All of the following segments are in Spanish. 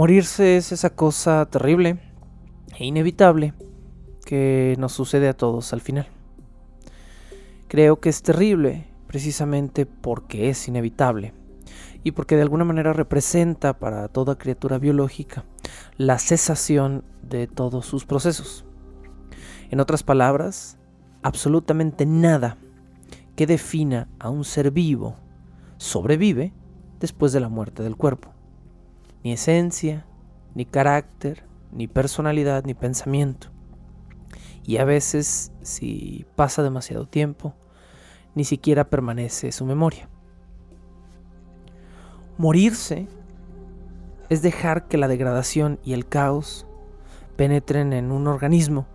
Morirse es esa cosa terrible e inevitable que nos sucede a todos al final. Creo que es terrible precisamente porque es inevitable y porque de alguna manera representa para toda criatura biológica la cesación de todos sus procesos. En otras palabras, absolutamente nada que defina a un ser vivo sobrevive después de la muerte del cuerpo ni esencia, ni carácter, ni personalidad, ni pensamiento. Y a veces, si pasa demasiado tiempo, ni siquiera permanece su memoria. Morirse es dejar que la degradación y el caos penetren en un organismo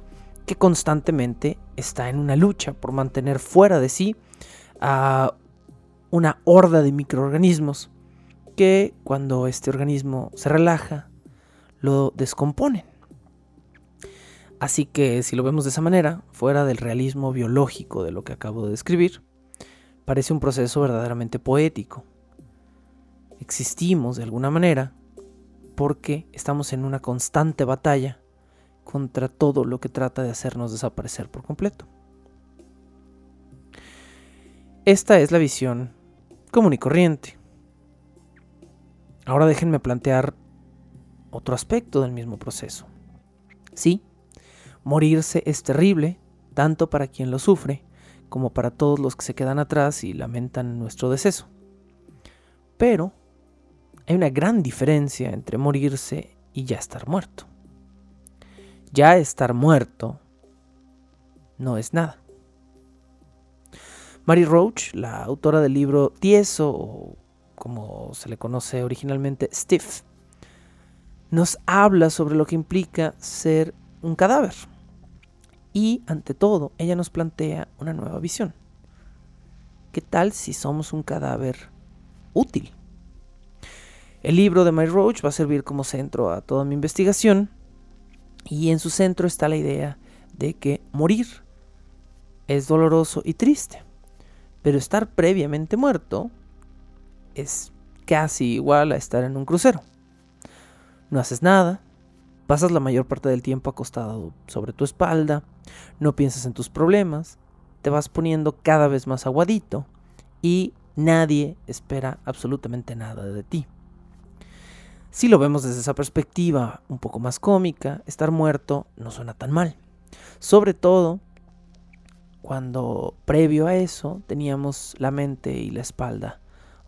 que constantemente está en una lucha por mantener fuera de sí a una horda de microorganismos que cuando este organismo se relaja, lo descomponen. Así que si lo vemos de esa manera, fuera del realismo biológico de lo que acabo de describir, parece un proceso verdaderamente poético. Existimos de alguna manera porque estamos en una constante batalla contra todo lo que trata de hacernos desaparecer por completo. Esta es la visión común y corriente. Ahora déjenme plantear otro aspecto del mismo proceso. Sí, morirse es terrible, tanto para quien lo sufre como para todos los que se quedan atrás y lamentan nuestro deceso. Pero hay una gran diferencia entre morirse y ya estar muerto. Ya estar muerto no es nada. Mary Roach, la autora del libro Tieso o como se le conoce originalmente, Stiff, nos habla sobre lo que implica ser un cadáver. Y ante todo, ella nos plantea una nueva visión. ¿Qué tal si somos un cadáver útil? El libro de My Roach va a servir como centro a toda mi investigación y en su centro está la idea de que morir es doloroso y triste, pero estar previamente muerto es casi igual a estar en un crucero. No haces nada, pasas la mayor parte del tiempo acostado sobre tu espalda, no piensas en tus problemas, te vas poniendo cada vez más aguadito y nadie espera absolutamente nada de ti. Si lo vemos desde esa perspectiva un poco más cómica, estar muerto no suena tan mal. Sobre todo cuando previo a eso teníamos la mente y la espalda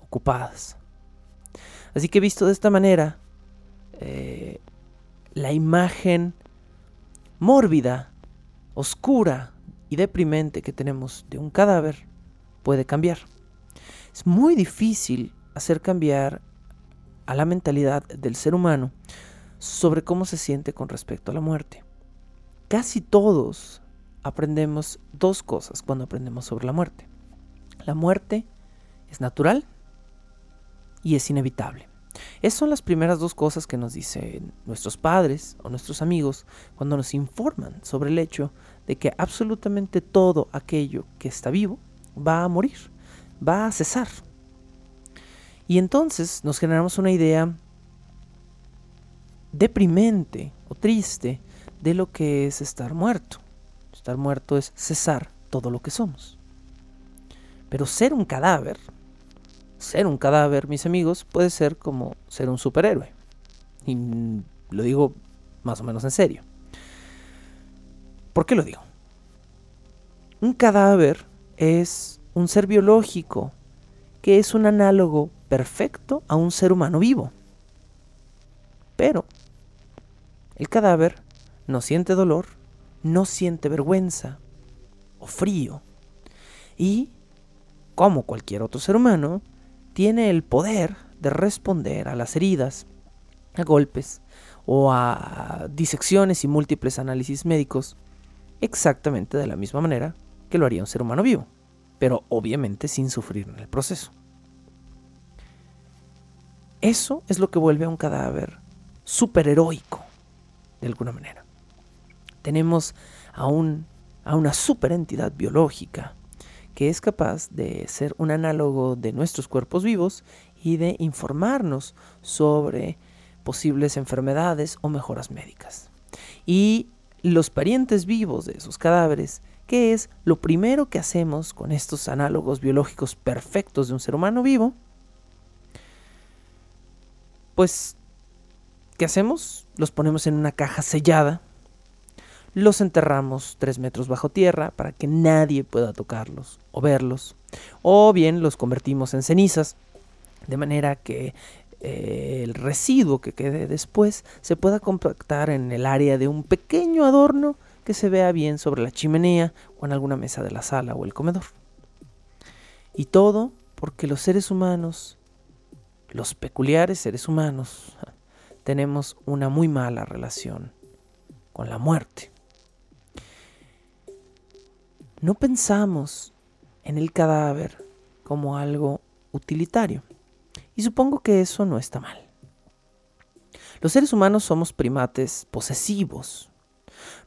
ocupadas. Así que visto de esta manera, eh, la imagen mórbida, oscura y deprimente que tenemos de un cadáver puede cambiar. Es muy difícil hacer cambiar a la mentalidad del ser humano sobre cómo se siente con respecto a la muerte. Casi todos aprendemos dos cosas cuando aprendemos sobre la muerte. La muerte es natural y es inevitable. Esas son las primeras dos cosas que nos dicen nuestros padres o nuestros amigos cuando nos informan sobre el hecho de que absolutamente todo aquello que está vivo va a morir, va a cesar. Y entonces nos generamos una idea deprimente o triste de lo que es estar muerto. Estar muerto es cesar todo lo que somos. Pero ser un cadáver ser un cadáver, mis amigos, puede ser como ser un superhéroe. Y lo digo más o menos en serio. ¿Por qué lo digo? Un cadáver es un ser biológico que es un análogo perfecto a un ser humano vivo. Pero el cadáver no siente dolor, no siente vergüenza o frío. Y, como cualquier otro ser humano, tiene el poder de responder a las heridas, a golpes o a disecciones y múltiples análisis médicos exactamente de la misma manera que lo haría un ser humano vivo, pero obviamente sin sufrir en el proceso. Eso es lo que vuelve a un cadáver superheroico, de alguna manera. Tenemos a, un, a una superentidad biológica que es capaz de ser un análogo de nuestros cuerpos vivos y de informarnos sobre posibles enfermedades o mejoras médicas. Y los parientes vivos de esos cadáveres, ¿qué es lo primero que hacemos con estos análogos biológicos perfectos de un ser humano vivo? Pues, ¿qué hacemos? Los ponemos en una caja sellada los enterramos tres metros bajo tierra para que nadie pueda tocarlos o verlos. O bien los convertimos en cenizas, de manera que eh, el residuo que quede después se pueda compactar en el área de un pequeño adorno que se vea bien sobre la chimenea o en alguna mesa de la sala o el comedor. Y todo porque los seres humanos, los peculiares seres humanos, tenemos una muy mala relación con la muerte no pensamos en el cadáver como algo utilitario. Y supongo que eso no está mal. Los seres humanos somos primates posesivos.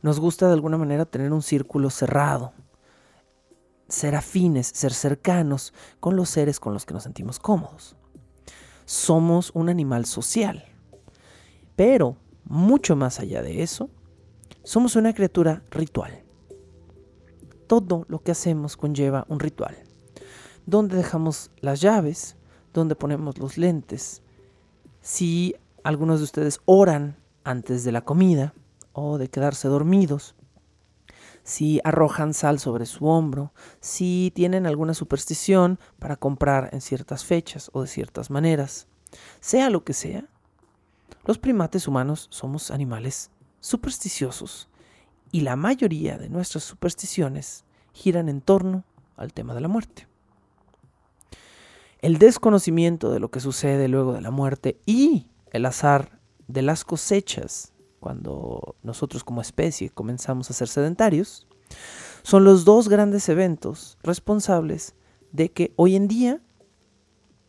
Nos gusta de alguna manera tener un círculo cerrado, ser afines, ser cercanos con los seres con los que nos sentimos cómodos. Somos un animal social. Pero, mucho más allá de eso, somos una criatura ritual todo lo que hacemos conlleva un ritual. Donde dejamos las llaves, donde ponemos los lentes. Si algunos de ustedes oran antes de la comida o de quedarse dormidos, si arrojan sal sobre su hombro, si tienen alguna superstición para comprar en ciertas fechas o de ciertas maneras, sea lo que sea, los primates humanos somos animales supersticiosos y la mayoría de nuestras supersticiones giran en torno al tema de la muerte. El desconocimiento de lo que sucede luego de la muerte y el azar de las cosechas cuando nosotros como especie comenzamos a ser sedentarios, son los dos grandes eventos responsables de que hoy en día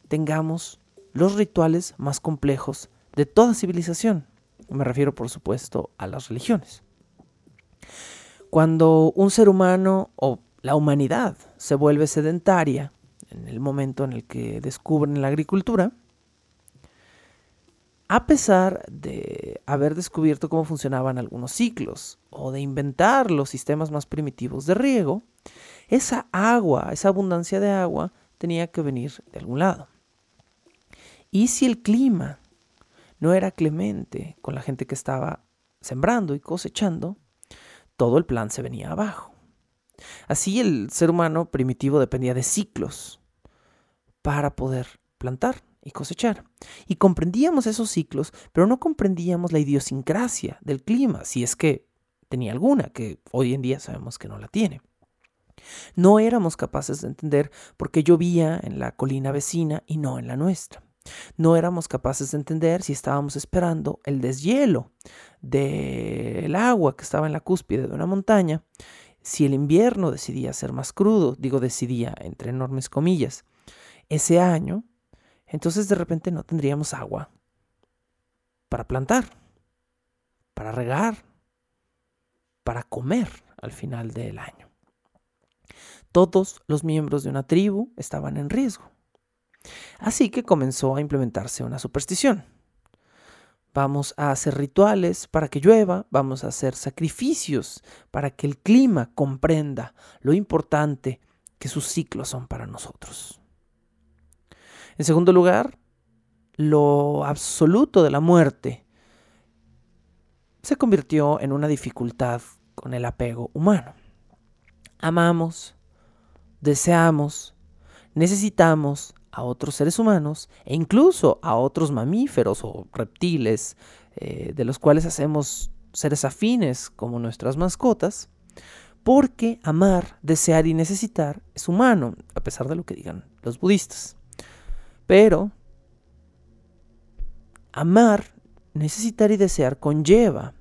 tengamos los rituales más complejos de toda civilización. Me refiero, por supuesto, a las religiones. Cuando un ser humano o la humanidad se vuelve sedentaria, en el momento en el que descubren la agricultura, a pesar de haber descubierto cómo funcionaban algunos ciclos o de inventar los sistemas más primitivos de riego, esa agua, esa abundancia de agua, tenía que venir de algún lado. Y si el clima no era clemente con la gente que estaba sembrando y cosechando, todo el plan se venía abajo. Así el ser humano primitivo dependía de ciclos para poder plantar y cosechar. Y comprendíamos esos ciclos, pero no comprendíamos la idiosincrasia del clima, si es que tenía alguna, que hoy en día sabemos que no la tiene. No éramos capaces de entender por qué llovía en la colina vecina y no en la nuestra. No éramos capaces de entender si estábamos esperando el deshielo del agua que estaba en la cúspide de una montaña, si el invierno decidía ser más crudo, digo decidía entre enormes comillas, ese año, entonces de repente no tendríamos agua para plantar, para regar, para comer al final del año. Todos los miembros de una tribu estaban en riesgo. Así que comenzó a implementarse una superstición. Vamos a hacer rituales para que llueva, vamos a hacer sacrificios para que el clima comprenda lo importante que sus ciclos son para nosotros. En segundo lugar, lo absoluto de la muerte se convirtió en una dificultad con el apego humano. Amamos, deseamos, necesitamos a otros seres humanos e incluso a otros mamíferos o reptiles eh, de los cuales hacemos seres afines como nuestras mascotas, porque amar, desear y necesitar es humano, a pesar de lo que digan los budistas. Pero amar, necesitar y desear conlleva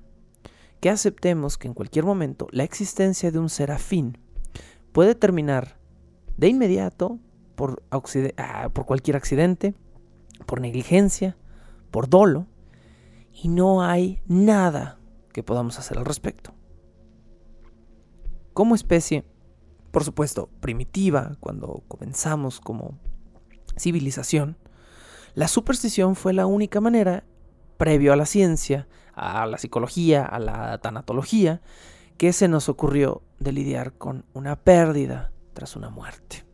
que aceptemos que en cualquier momento la existencia de un ser afín puede terminar de inmediato por, ah, por cualquier accidente, por negligencia, por dolo, y no hay nada que podamos hacer al respecto. Como especie, por supuesto, primitiva, cuando comenzamos como civilización, la superstición fue la única manera, previo a la ciencia, a la psicología, a la tanatología, que se nos ocurrió de lidiar con una pérdida tras una muerte.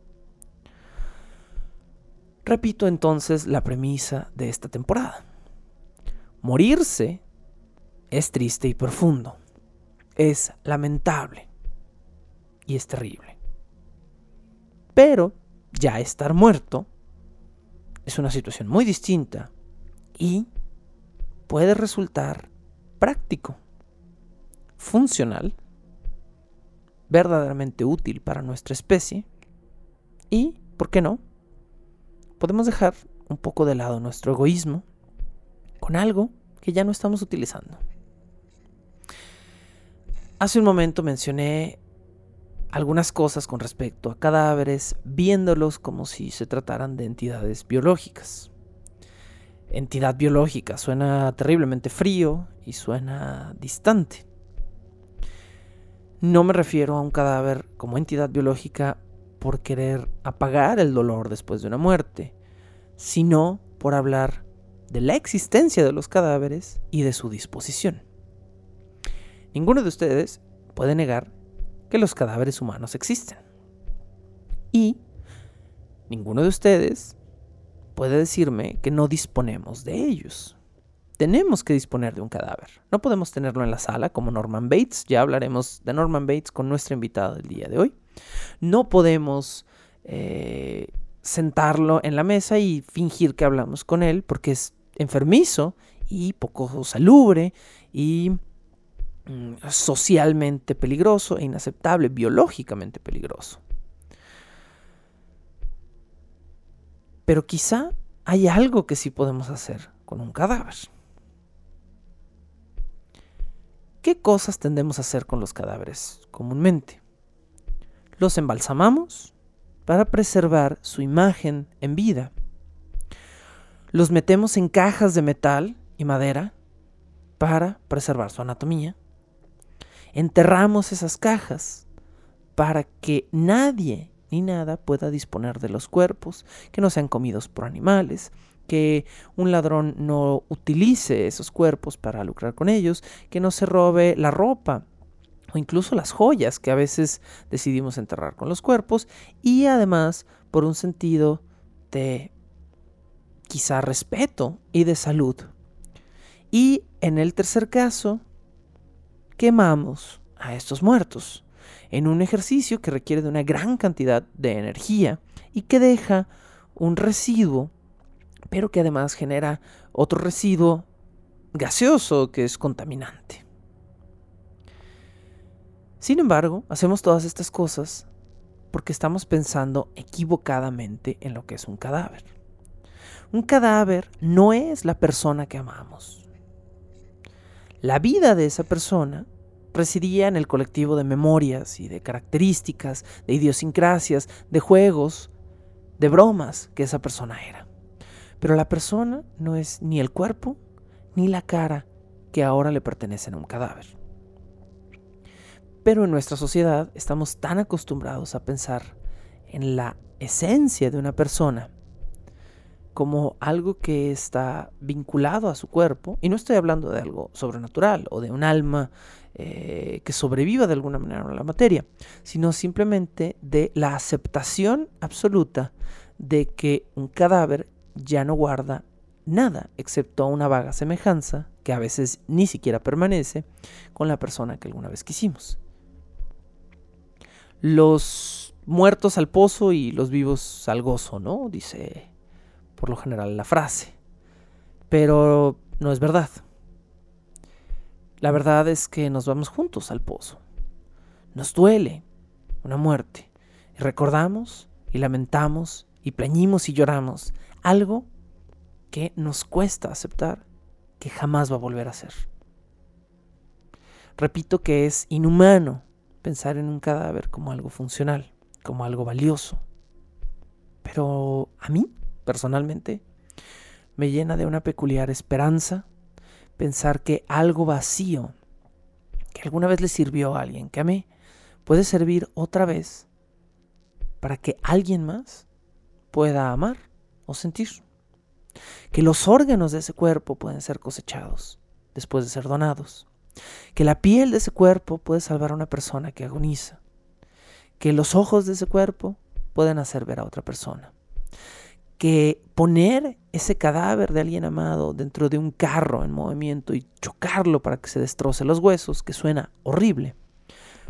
Repito entonces la premisa de esta temporada. Morirse es triste y profundo, es lamentable y es terrible. Pero ya estar muerto es una situación muy distinta y puede resultar práctico, funcional, verdaderamente útil para nuestra especie y, ¿por qué no? Podemos dejar un poco de lado nuestro egoísmo con algo que ya no estamos utilizando. Hace un momento mencioné algunas cosas con respecto a cadáveres, viéndolos como si se trataran de entidades biológicas. Entidad biológica suena terriblemente frío y suena distante. No me refiero a un cadáver como entidad biológica por querer apagar el dolor después de una muerte, sino por hablar de la existencia de los cadáveres y de su disposición. Ninguno de ustedes puede negar que los cadáveres humanos existen. Y ninguno de ustedes puede decirme que no disponemos de ellos. Tenemos que disponer de un cadáver. No podemos tenerlo en la sala como Norman Bates. Ya hablaremos de Norman Bates con nuestra invitada del día de hoy. No podemos eh, sentarlo en la mesa y fingir que hablamos con él porque es enfermizo y poco salubre y mm, socialmente peligroso e inaceptable, biológicamente peligroso. Pero quizá hay algo que sí podemos hacer con un cadáver. ¿Qué cosas tendemos a hacer con los cadáveres comúnmente? Los embalsamamos para preservar su imagen en vida los metemos en cajas de metal y madera para preservar su anatomía. Enterramos esas cajas para que nadie ni nada pueda disponer de los cuerpos, que no sean comidos por animales, que un ladrón no utilice esos cuerpos para lucrar con ellos, que no se robe la ropa o incluso las joyas que a veces decidimos enterrar con los cuerpos y además por un sentido de quizá respeto y de salud. Y en el tercer caso, quemamos a estos muertos en un ejercicio que requiere de una gran cantidad de energía y que deja un residuo, pero que además genera otro residuo gaseoso que es contaminante. Sin embargo, hacemos todas estas cosas porque estamos pensando equivocadamente en lo que es un cadáver. Un cadáver no es la persona que amamos. La vida de esa persona residía en el colectivo de memorias y de características, de idiosincrasias, de juegos, de bromas que esa persona era. Pero la persona no es ni el cuerpo ni la cara que ahora le pertenecen a un cadáver. Pero en nuestra sociedad estamos tan acostumbrados a pensar en la esencia de una persona como algo que está vinculado a su cuerpo, y no estoy hablando de algo sobrenatural o de un alma eh, que sobreviva de alguna manera a la materia, sino simplemente de la aceptación absoluta de que un cadáver ya no guarda nada excepto una vaga semejanza, que a veces ni siquiera permanece, con la persona que alguna vez quisimos. Los muertos al pozo y los vivos al gozo, ¿no? Dice por lo general la frase. Pero no es verdad. La verdad es que nos vamos juntos al pozo. Nos duele una muerte. Y recordamos y lamentamos y plañimos y lloramos algo que nos cuesta aceptar que jamás va a volver a ser. Repito que es inhumano pensar en un cadáver como algo funcional, como algo valioso. Pero a mí, personalmente, me llena de una peculiar esperanza pensar que algo vacío que alguna vez le sirvió a alguien que amé puede servir otra vez para que alguien más pueda amar o sentir. Que los órganos de ese cuerpo pueden ser cosechados después de ser donados. Que la piel de ese cuerpo puede salvar a una persona que agoniza. Que los ojos de ese cuerpo pueden hacer ver a otra persona. Que poner ese cadáver de alguien amado dentro de un carro en movimiento y chocarlo para que se destroce los huesos, que suena horrible,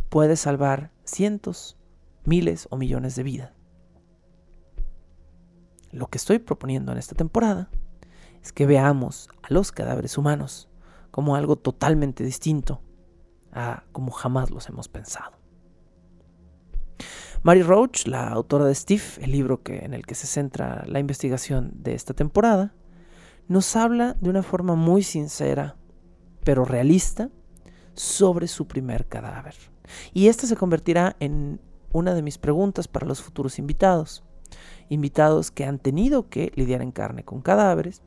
puede salvar cientos, miles o millones de vidas. Lo que estoy proponiendo en esta temporada es que veamos a los cadáveres humanos como algo totalmente distinto a como jamás los hemos pensado. Mary Roach, la autora de Steve, el libro que, en el que se centra la investigación de esta temporada, nos habla de una forma muy sincera, pero realista, sobre su primer cadáver. Y esta se convertirá en una de mis preguntas para los futuros invitados invitados que han tenido que lidiar en carne con cadáveres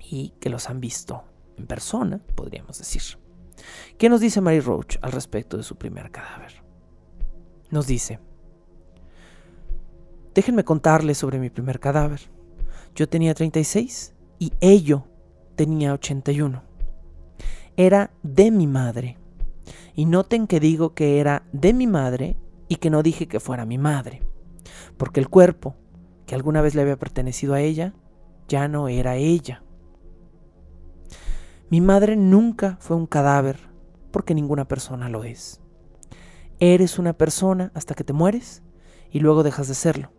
y que los han visto en persona, podríamos decir. ¿Qué nos dice Mary Roach al respecto de su primer cadáver? Nos dice, déjenme contarles sobre mi primer cadáver. Yo tenía 36 y ello tenía 81. Era de mi madre. Y noten que digo que era de mi madre y que no dije que fuera mi madre. Porque el cuerpo que alguna vez le había pertenecido a ella, ya no era ella. Mi madre nunca fue un cadáver, porque ninguna persona lo es. Eres una persona hasta que te mueres y luego dejas de serlo.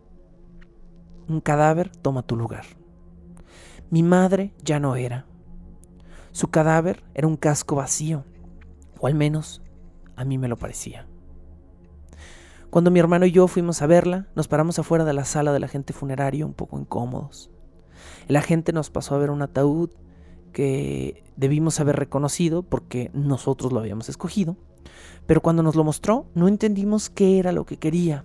Un cadáver toma tu lugar. Mi madre ya no era. Su cadáver era un casco vacío, o al menos a mí me lo parecía. Cuando mi hermano y yo fuimos a verla, nos paramos afuera de la sala del agente funerario un poco incómodos. El agente nos pasó a ver un ataúd que debimos haber reconocido porque nosotros lo habíamos escogido, pero cuando nos lo mostró no entendimos qué era lo que quería,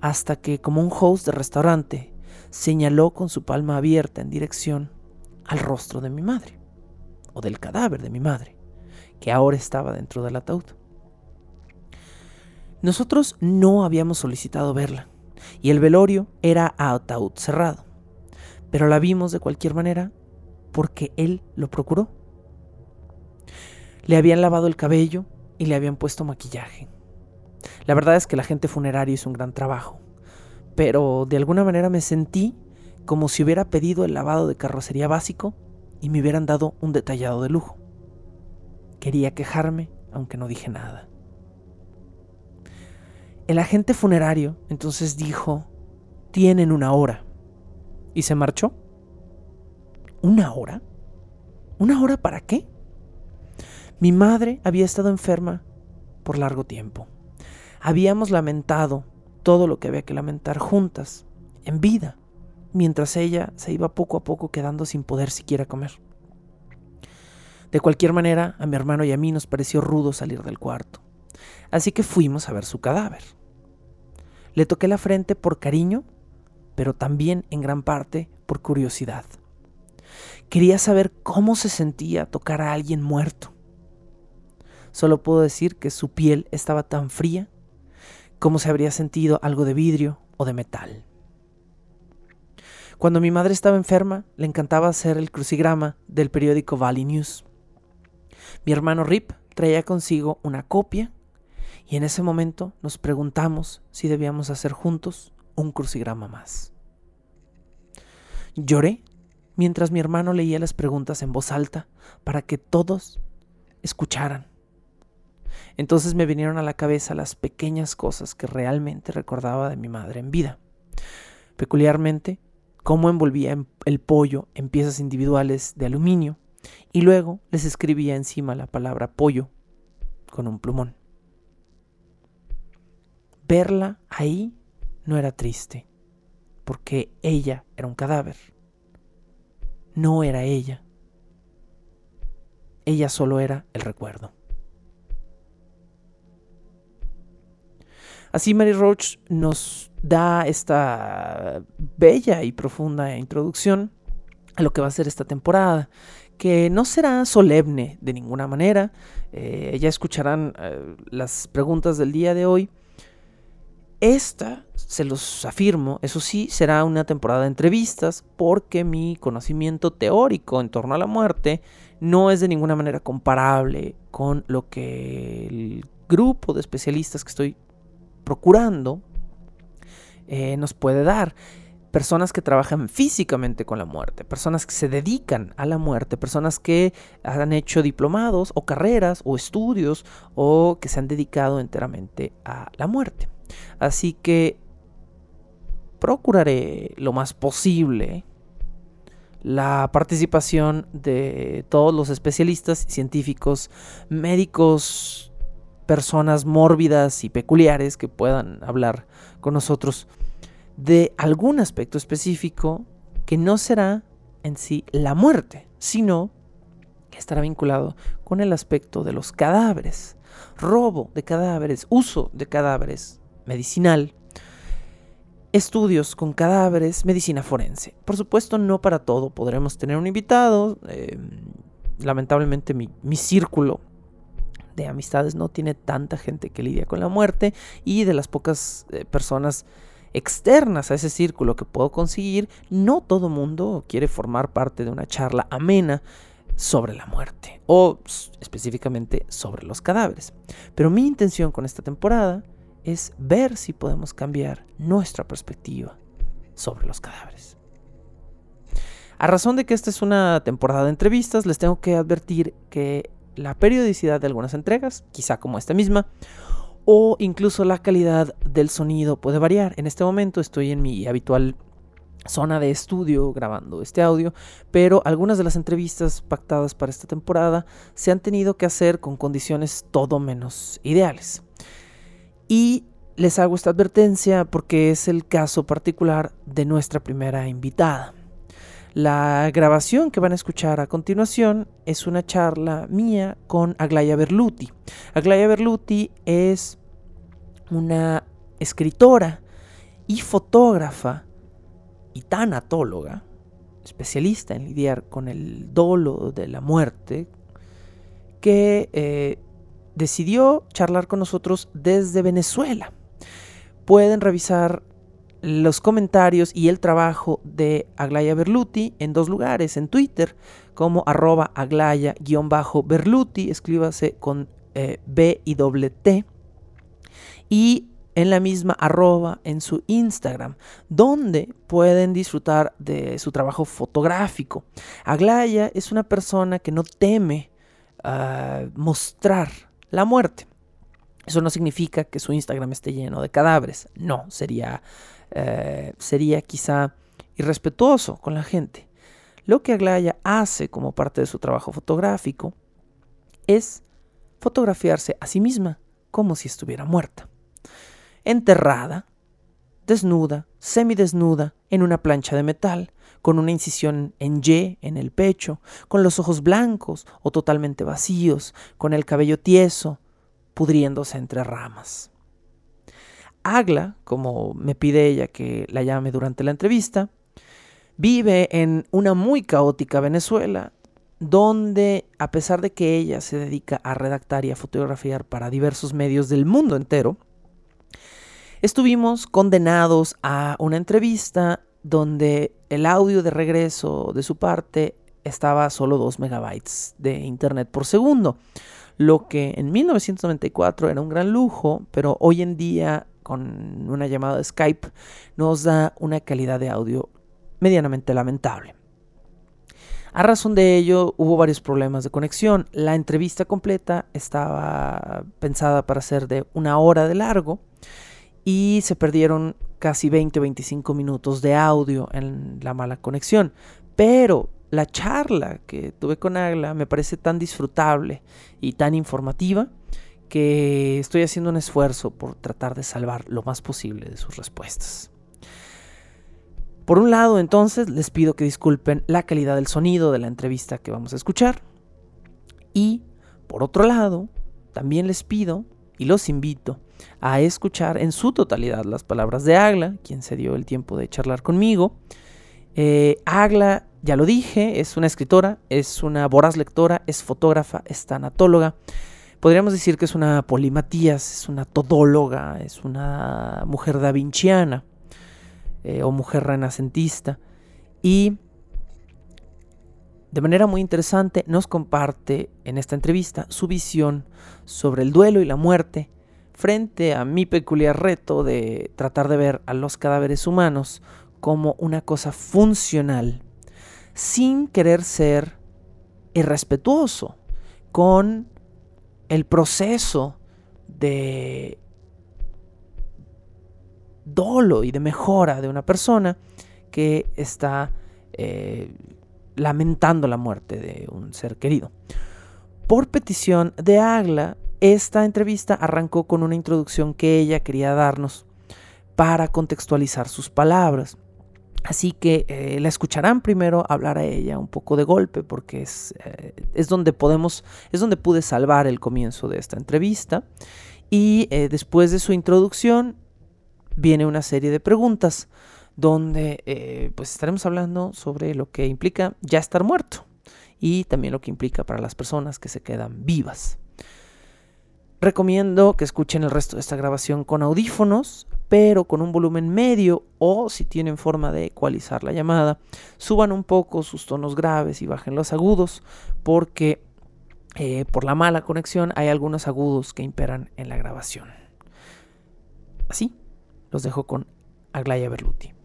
hasta que como un host de restaurante señaló con su palma abierta en dirección al rostro de mi madre, o del cadáver de mi madre, que ahora estaba dentro del ataúd. Nosotros no habíamos solicitado verla, y el velorio era a ataúd cerrado, pero la vimos de cualquier manera porque él lo procuró. Le habían lavado el cabello y le habían puesto maquillaje. La verdad es que la gente funeraria hizo un gran trabajo, pero de alguna manera me sentí como si hubiera pedido el lavado de carrocería básico y me hubieran dado un detallado de lujo. Quería quejarme, aunque no dije nada. El agente funerario entonces dijo, tienen una hora. Y se marchó. ¿Una hora? ¿Una hora para qué? Mi madre había estado enferma por largo tiempo. Habíamos lamentado todo lo que había que lamentar juntas, en vida, mientras ella se iba poco a poco quedando sin poder siquiera comer. De cualquier manera, a mi hermano y a mí nos pareció rudo salir del cuarto, así que fuimos a ver su cadáver. Le toqué la frente por cariño, pero también en gran parte por curiosidad. Quería saber cómo se sentía tocar a alguien muerto. Solo puedo decir que su piel estaba tan fría como se habría sentido algo de vidrio o de metal. Cuando mi madre estaba enferma, le encantaba hacer el crucigrama del periódico Valley News. Mi hermano Rip traía consigo una copia y en ese momento nos preguntamos si debíamos hacer juntos un crucigrama más. Lloré mientras mi hermano leía las preguntas en voz alta para que todos escucharan. Entonces me vinieron a la cabeza las pequeñas cosas que realmente recordaba de mi madre en vida. Peculiarmente, cómo envolvía el pollo en piezas individuales de aluminio y luego les escribía encima la palabra pollo con un plumón. Verla ahí no era triste, porque ella era un cadáver. No era ella. Ella solo era el recuerdo. Así Mary Roach nos da esta bella y profunda introducción a lo que va a ser esta temporada, que no será solemne de ninguna manera. Eh, ya escucharán eh, las preguntas del día de hoy. Esta, se los afirmo, eso sí, será una temporada de entrevistas porque mi conocimiento teórico en torno a la muerte no es de ninguna manera comparable con lo que el grupo de especialistas que estoy procurando eh, nos puede dar personas que trabajan físicamente con la muerte, personas que se dedican a la muerte, personas que han hecho diplomados o carreras o estudios o que se han dedicado enteramente a la muerte. Así que procuraré lo más posible la participación de todos los especialistas, científicos, médicos, personas mórbidas y peculiares que puedan hablar con nosotros de algún aspecto específico que no será en sí la muerte, sino que estará vinculado con el aspecto de los cadáveres, robo de cadáveres, uso de cadáveres, medicinal, estudios con cadáveres, medicina forense. Por supuesto, no para todo podremos tener un invitado. Em, lamentablemente mi, círculo de amistades no tiene tanta gente que lidia con la muerte y de las pocas eh, personas externas a ese círculo que puedo conseguir, no todo mundo quiere formar parte de una charla amena sobre la muerte o específicamente sobre los cadáveres. Pero mi intención con esta temporada es ver si podemos cambiar nuestra perspectiva sobre los cadáveres. A razón de que esta es una temporada de entrevistas, les tengo que advertir que la periodicidad de algunas entregas, quizá como esta misma, o incluso la calidad del sonido puede variar. En este momento estoy en mi habitual zona de estudio grabando este audio, pero algunas de las entrevistas pactadas para esta temporada se han tenido que hacer con condiciones todo menos ideales. Y les hago esta advertencia porque es el caso particular de nuestra primera invitada. La grabación que van a escuchar a continuación es una charla mía con Aglaya Berluti. Aglaya Berluti es una escritora y fotógrafa y tanatóloga, especialista en lidiar con el dolo de la muerte, que eh, decidió charlar con nosotros desde Venezuela. Pueden revisar los comentarios y el trabajo de Aglaya Berluti en dos lugares, en Twitter como arroba aglaya-berluti, escríbase con eh, B y doble T, y en la misma arroba en su Instagram, donde pueden disfrutar de su trabajo fotográfico. Aglaya es una persona que no teme ah, mostrar la muerte. Eso no significa que su Instagram esté lleno de cadáveres. No, sería eh, sería quizá irrespetuoso con la gente. Lo que Aglaya hace como parte de su trabajo fotográfico es fotografiarse a sí misma como si estuviera muerta. Enterrada, desnuda, semidesnuda, en una plancha de metal, con una incisión en Y en el pecho, con los ojos blancos o totalmente vacíos, con el cabello tieso, pudriéndose entre ramas. Agla, como me pide ella que la llame durante la entrevista, vive en una muy caótica Venezuela, donde a pesar de que ella se dedica a redactar y a fotografiar para diversos medios del mundo entero, estuvimos condenados a una entrevista donde el audio de regreso de su parte estaba a solo 2 megabytes de internet por segundo, lo que en 1994 era un gran lujo, pero hoy en día con una llamada de Skype nos da una calidad de audio medianamente lamentable. A razón de ello, hubo varios problemas de conexión. La entrevista completa estaba pensada para ser de una hora de largo y se perdieron casi 20 o 25 minutos de audio en la mala conexión. Pero la charla que tuve con Agla me parece tan disfrutable y tan informativa que estoy haciendo un esfuerzo por tratar de salvar lo más posible de sus respuestas. Por un lado, entonces, les pido que disculpen la calidad del sonido de la entrevista que vamos a escuchar. Y, por otro lado, también les pido y los invito a escuchar en su totalidad las palabras de Agla, quien se dio el tiempo de charlar conmigo. Eh, Agla, ya lo dije, es una escritora, es una voraz lectora, es fotógrafa, es tanatóloga. Podríamos decir que es una polimatías, es una todóloga, es una mujer da vinciana. Eh, o mujer renacentista. Y de manera muy interesante nos comparte en esta entrevista su visión sobre el duelo y la muerte frente a mi peculiar reto de tratar de ver a los cadáveres humanos como una cosa funcional, sin querer ser irrespetuoso con el proceso de dolo y de mejora de una persona que está eh, lamentando la muerte de un ser querido. Por petición de Agla, esta entrevista arrancó con una introducción que ella quería darnos para contextualizar sus palabras. Así que eh, la escucharán primero hablar a ella un poco de golpe porque es, eh, es, donde podemos, es donde pude salvar el comienzo de esta entrevista. Y después de su introducción viene una serie de preguntas donde eh, pues estaremos hablando sobre lo que implica ya estar muerto y también lo que implica para las personas que se quedan vivas. Recomiendo que escuchen el resto de esta grabación con audífonos, pero con un volumen medio o si tienen forma de ecualizar la llamada, suban un poco sus tonos graves y bajen los agudos porque eh, por la mala conexión hay algunos agudos que imperan en la grabación. Así, los dejo con Aglaya Berluti.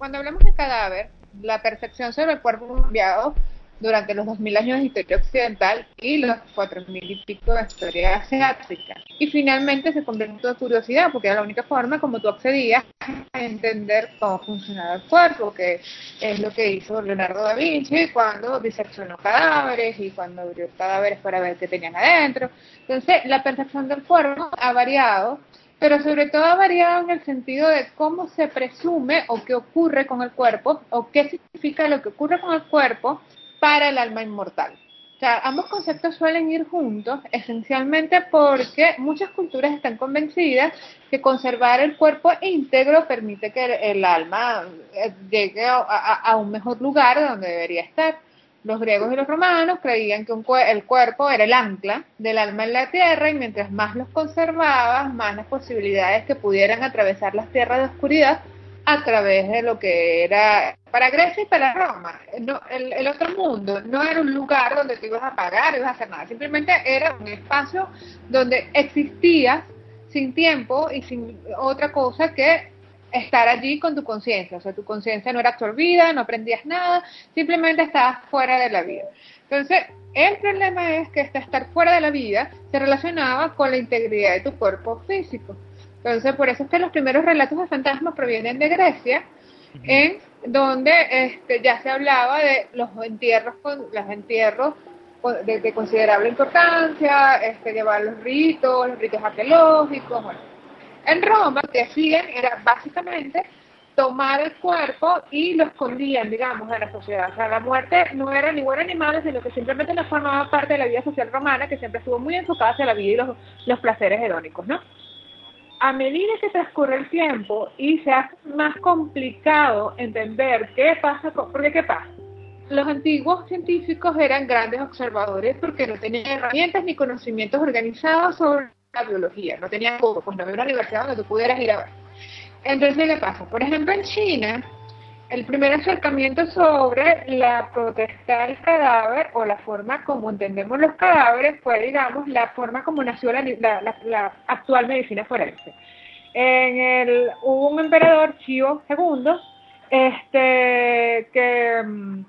Cuando hablamos de cadáver, la percepción sobre el cuerpo cambiado durante los 2000 años de historia occidental y los 4000 y pico de historia asiática. Y finalmente se convirtió en curiosidad, porque era la única forma como tú accedías a entender cómo funcionaba el cuerpo, que es lo que hizo Leonardo da Vinci cuando diseccionó cadáveres y cuando abrió cadáveres para ver qué tenían adentro. Entonces, la percepción del cuerpo ha variado pero sobre todo ha variado en el sentido de cómo se presume o qué ocurre con el cuerpo o qué significa lo que ocurre con el cuerpo para el alma inmortal. O sea, ambos conceptos suelen ir juntos, esencialmente porque muchas culturas están convencidas que conservar el cuerpo íntegro permite que el, alma eh, llegue a, un mejor lugar donde debería estar. Los griegos y los romanos creían que el cuerpo era el ancla del alma en la tierra y mientras más los conservabas, más las posibilidades que pudieran atravesar las tierras de oscuridad a través de lo que era para Grecia y para Roma. No, el, otro mundo no era un lugar donde te ibas a pagar, ibas a hacer nada, simplemente era un espacio donde existías sin tiempo y sin otra cosa que estar allí con tu conciencia. O sea, tu conciencia no era absorbida, no aprendías nada, simplemente estabas fuera de la vida. Entonces, el problema es que este estar fuera de la vida se relacionaba con la integridad de tu cuerpo físico. Entonces, por eso es que los primeros relatos de fantasmas provienen de Grecia, en donde este, ya se hablaba de los entierros, con, los entierros de, considerable importancia, este, llevar los ritos, los ritos arqueológicos. Bueno. En Roma, que hacían era básicamente tomar el cuerpo y lo escondían, digamos, de la sociedad. O sea, la muerte no era ni buena ni mala, sino que simplemente no formaba parte de la vida social romana, que siempre estuvo muy enfocada hacia la vida y los, los placeres hedónicos, ¿no? a medida que transcurre el tiempo y se hace más complicado entender qué pasa, porque qué pasa. Los antiguos científicos eran grandes observadores porque no tenían herramientas ni conocimientos organizados sobre biología, no tenía todo, pues no había una universidad donde tú pudieras ir a ver. Entonces, ¿qué pasa? Por ejemplo, en China, el primer acercamiento sobre la protesta del cadáver o la forma como entendemos los cadáveres fue, digamos, la forma como nació la, la, actual medicina forense. En el, hubo un emperador, Chio II, este, que um,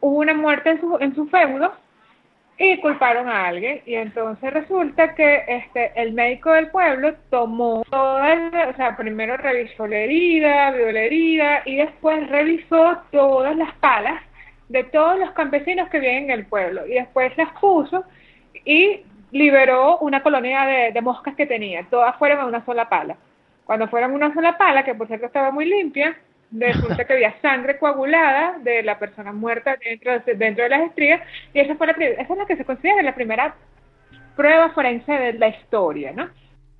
hubo una muerte en su, en su feudo y culparon a alguien. Y entonces resulta que este el médico del pueblo tomó toda o sea primero revisó la herida vio la herida y después revisó todas las palas de todos los campesinos que viven en el pueblo. Y después las puso y liberó una colonia de, de moscas que tenía. Todas fueron a una sola pala. Cuando fueron una sola pala que por cierto estaba muy limpia resulta que había sangre coagulada de la persona muerta dentro, dentro de las estrías y esa, fue la, esa es la que se considera la primera prueba forense de la historia, ¿no?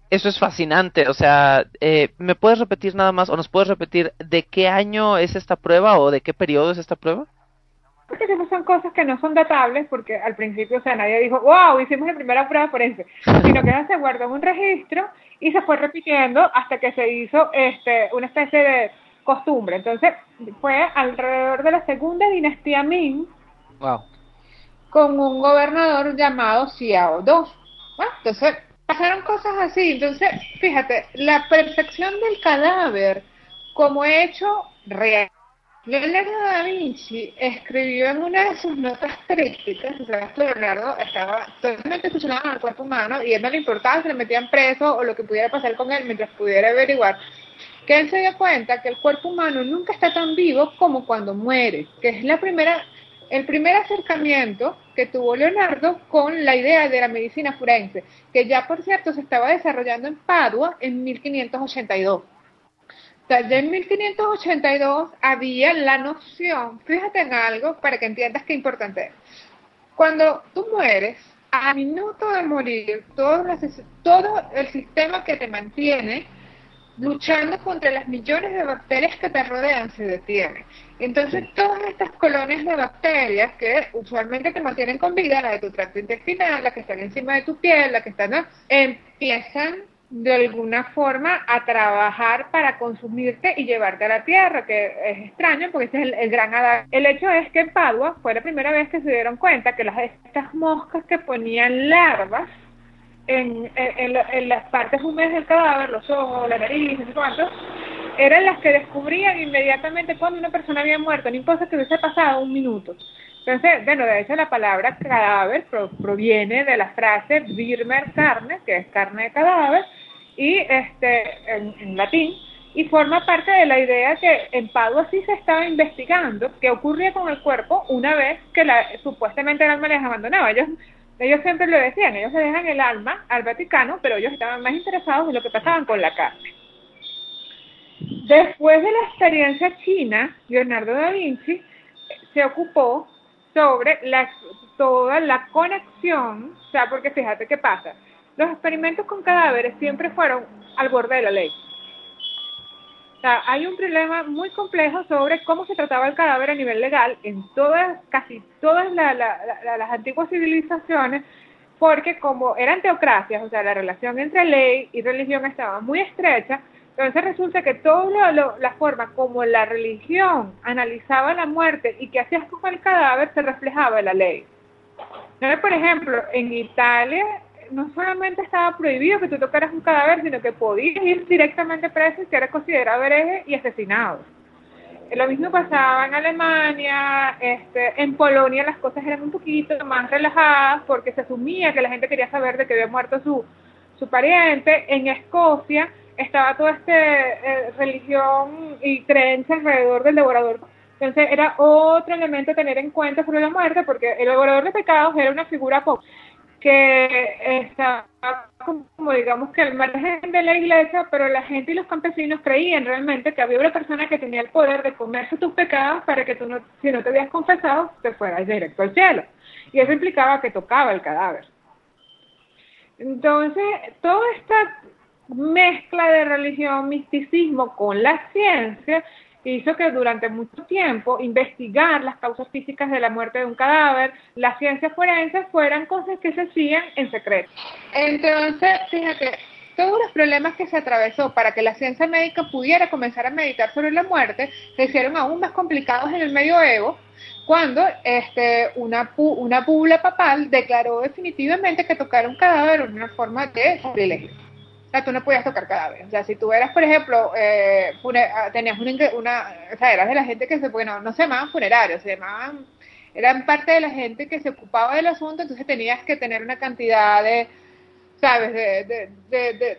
Eso es fascinante, o sea, eh, ¿me puedes repetir nada más o nos puedes repetir de qué año es esta prueba o de qué periodo es esta prueba? Porque esas son cosas que no son datables, porque al principio, o sea, nadie dijo, wow, hicimos la primera prueba forense, sino que se guardó en un registro y se fue repitiendo hasta que se hizo este una especie de costumbre. Entonces, fue alrededor de la segunda dinastía Ming. Con un gobernador llamado Xiao II. entonces, pasaron cosas así. Entonces, fíjate, la perfección del cadáver como hecho real. Leonardo da Vinci escribió en una de sus notas críticas, Leonardo estaba totalmente fusionado al cuerpo humano y a él no le importaba si le metían preso o lo que pudiera pasar con él mientras pudiera averiguar que él se dio cuenta que el cuerpo humano nunca está tan vivo como cuando muere, que es la primera, el primer acercamiento que tuvo Leonardo con la idea de la medicina forense, que ya por cierto se estaba desarrollando en Padua en 1582. O sea, ya en 1582 había la noción, fíjate en algo para que entiendas qué importante es. Cuando tú mueres, a minuto de morir, todo, todo el sistema que te mantiene luchando contra las millones de bacterias que te rodean se detiene. Entonces todas estas colonias de bacterias que usualmente te mantienen con vida, la de tu tracto intestinal, las que están encima de tu piel, las que están, empiezan de alguna forma a trabajar para consumirte y llevarte a la tierra, que es extraño porque ese es el, gran adapto. El hecho es que en Padua fue la primera vez que se dieron cuenta que las, estas moscas que ponían larvas en, en, las partes húmedas del cadáver, los ojos, la nariz, no sé cuánto, eran las que descubrían inmediatamente cuando una persona había muerto, no importa que hubiese pasado un minuto. Entonces, bueno, de hecho la palabra cadáver proviene de la frase birmer carne, que es carne de cadáver, y este en, latín, y forma parte de la idea que en Padua sí se estaba investigando qué ocurría con el cuerpo una vez que la, supuestamente el alma les abandonaba. Ellos ellos siempre lo decían, ellos se dejan el alma al Vaticano, pero ellos estaban más interesados en lo que pasaban con la carne. Después de la experiencia china, Leonardo da Vinci se ocupó sobre la, toda la conexión, o sea, porque fíjate qué pasa, los experimentos con cadáveres siempre fueron al borde de la ley hay un problema muy complejo sobre cómo se trataba el cadáver a nivel legal en todas, casi todas las antiguas civilizaciones, porque como eran teocracias, o sea, la relación entre ley y religión estaba muy estrecha, entonces resulta que toda la forma como la religión analizaba la muerte y qué hacías con el cadáver se reflejaba en la ley. por ejemplo, en Italia no solamente estaba prohibido que tú tocaras un cadáver, sino que podías ir directamente preso y ser considerado hereje y asesinado. Lo mismo pasaba en Alemania, este, en Polonia las cosas eran un poquito más relajadas porque se asumía que la gente quería saber de que había muerto su, su pariente. En Escocia estaba toda esta eh, religión y creencia alrededor del devorador. Entonces era otro elemento a tener en cuenta sobre la muerte porque el devorador de pecados era una figura pop que estaba como digamos que al margen de la iglesia, pero la gente y los campesinos creían realmente que había una persona que tenía el poder de comerse tus pecados para que tú no, si no te habías confesado, te fueras directo al cielo. Y eso implicaba que tocaba el cadáver. Entonces, toda esta mezcla de religión, misticismo con la ciencia hizo que durante mucho tiempo investigar las causas físicas de la muerte de un cadáver, las ciencias forenses fueran cosas que se hacían en secreto. Entonces, fíjate, todos los problemas que se atravesó para que la ciencia médica pudiera comenzar a meditar sobre la muerte se hicieron aún más complicados en el medioevo cuando este, una, una bula papal declaró definitivamente que tocar un cadáver era una forma de sacrilegio. Sea, tú no podías tocar cadáveres. O sea, si tú eras, por ejemplo, eh, ah, tenías una, una, o sea, eras de la gente que se, bueno, no se llamaban funerarios, se llamaban, eran parte de la gente que se ocupaba del asunto, entonces tenías que tener una cantidad de, ¿sabes?, de, de, de,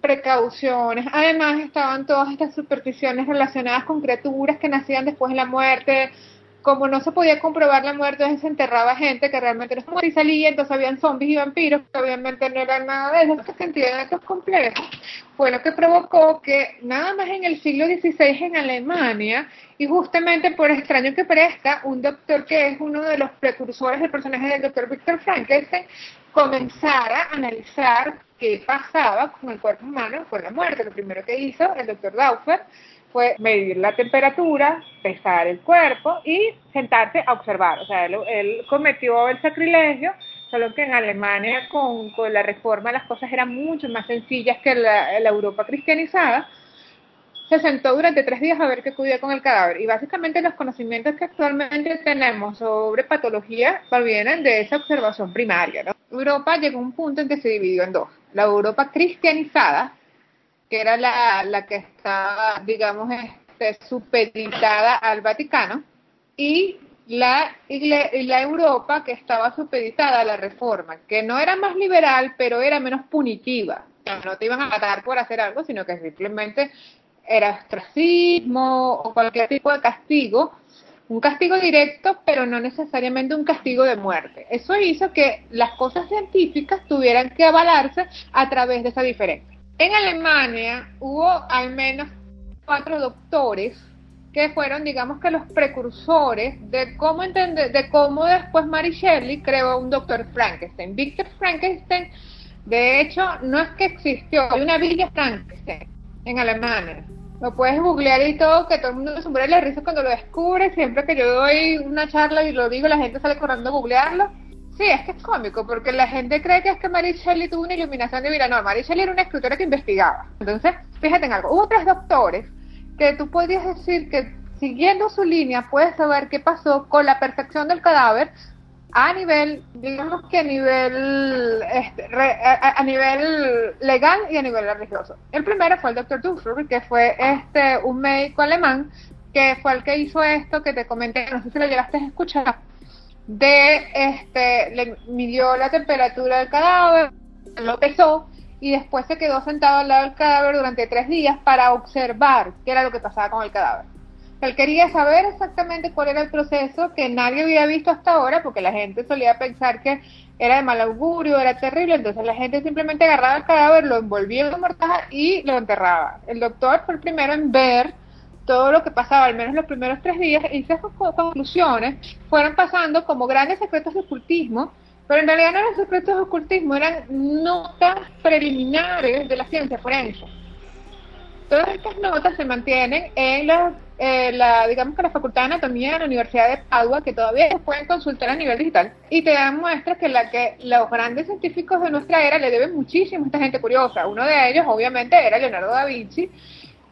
precauciones. Además estaban todas estas supersticiones relacionadas con criaturas que nacían después de la muerte, como no se podía comprobar la muerte, se enterraba gente que realmente no moría y salía, entonces habían zombies y vampiros, que obviamente no eran nada de eso, esa cantidad de datos complejos, fue lo que provocó que nada más en el siglo XVI en Alemania, y justamente por extraño que parezca, un doctor que es uno de los precursores del personaje del doctor Victor Frankenstein, comenzara a analizar qué pasaba con el cuerpo humano con la muerte. Lo primero que hizo el doctor Dauffer fue medir la temperatura, pesar el cuerpo y sentarse a observar. O sea, él, cometió el sacrilegio, solo que en Alemania con, la reforma las cosas eran mucho más sencillas que la, la Europa cristianizada. Se sentó durante tres días a ver qué ocurría con el cadáver. Y básicamente los conocimientos que actualmente tenemos sobre patología provienen de esa observación primaria. ¿no? Europa llegó a un punto en que se dividió en dos. La Europa cristianizada, que era la, la que estaba, digamos, este, supeditada al Vaticano, y la, y la Europa que estaba supeditada a la Reforma, que no era más liberal, pero era menos punitiva. No te iban a matar por hacer algo, sino que simplemente era ostracismo o cualquier tipo de castigo, un castigo directo, pero no necesariamente un castigo de muerte. Eso hizo que las cosas científicas tuvieran que avalarse a través de esa diferencia. En Alemania hubo al menos cuatro doctores que fueron, digamos que los precursores de cómo entender, de cómo después Mary Shelley creó un doctor Frankenstein. Victor Frankenstein, de hecho, no es que existió, hay una Villa Frankenstein en Alemania. Lo puedes googlear y todo, que todo el mundo se muere la risa cuando lo descubre. Siempre que yo doy una charla y lo digo, la gente sale corriendo a googlearlo. Sí, es que es cómico, porque la gente cree que es que Mary Shelley tuvo una iluminación divina. No, Mary Shelley era una escritora que investigaba. Entonces, fíjate en algo. Hubo tres doctores que tú podías decir que siguiendo su línea puedes saber qué pasó con la perfección del cadáver a nivel, digamos que a nivel, este, a, nivel legal y a nivel religioso. El primero fue el doctor Duffer, que fue este un médico alemán que fue el que hizo esto que te comenté, no sé si lo llegaste a escuchar, de este, le midió la temperatura del cadáver, lo pesó y después se quedó sentado al lado del cadáver durante tres días para observar qué era lo que pasaba con el cadáver. Él quería saber exactamente cuál era el proceso que nadie había visto hasta ahora, porque la gente solía pensar que era de mal augurio, era terrible, entonces la gente simplemente agarraba el cadáver, lo envolvía en la mortaja y lo enterraba. El doctor fue el primero en ver todo lo que pasaba, al menos los primeros tres días, y esas conclusiones fueron pasando como grandes secretos de ocultismo, pero en realidad no eran secretos de ocultismo, eran notas preliminares de la ciencia forense. Todas estas notas se mantienen en la, eh, la, digamos que la Facultad de Anatomía de la Universidad de Padua, que todavía se pueden consultar a nivel digital, y te dan muestras que la que los grandes científicos de nuestra era le deben muchísimo a esta gente curiosa. Uno de ellos, obviamente, era Leonardo da Vinci,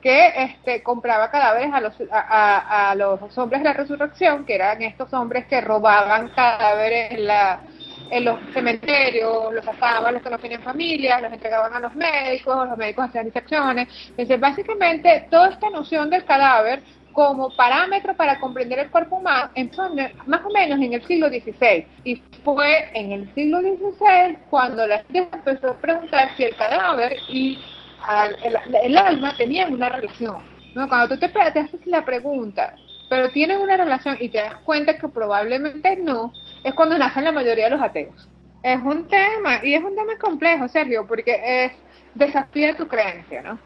que este, compraba cadáveres a los, a, los hombres de la resurrección, que eran estos hombres que robaban cadáveres en, la, en los cementerios, los sacaban los que no tenían familia, los entregaban a los médicos, los médicos hacían disecciones. Entonces, básicamente, toda esta noción del cadáver como parámetro para comprender el cuerpo humano empezó más o menos en el siglo XVI. Y fue en el siglo XVI cuando la gente empezó a preguntar si el cadáver y el, alma tenían una relación. ¿no? Cuando tú te, te haces la pregunta, pero tienen una relación y te das cuenta que probablemente no, es cuando nacen la mayoría de los ateos. Es un tema, y es un tema complejo, Sergio, porque es desafía tu creencia, ¿no?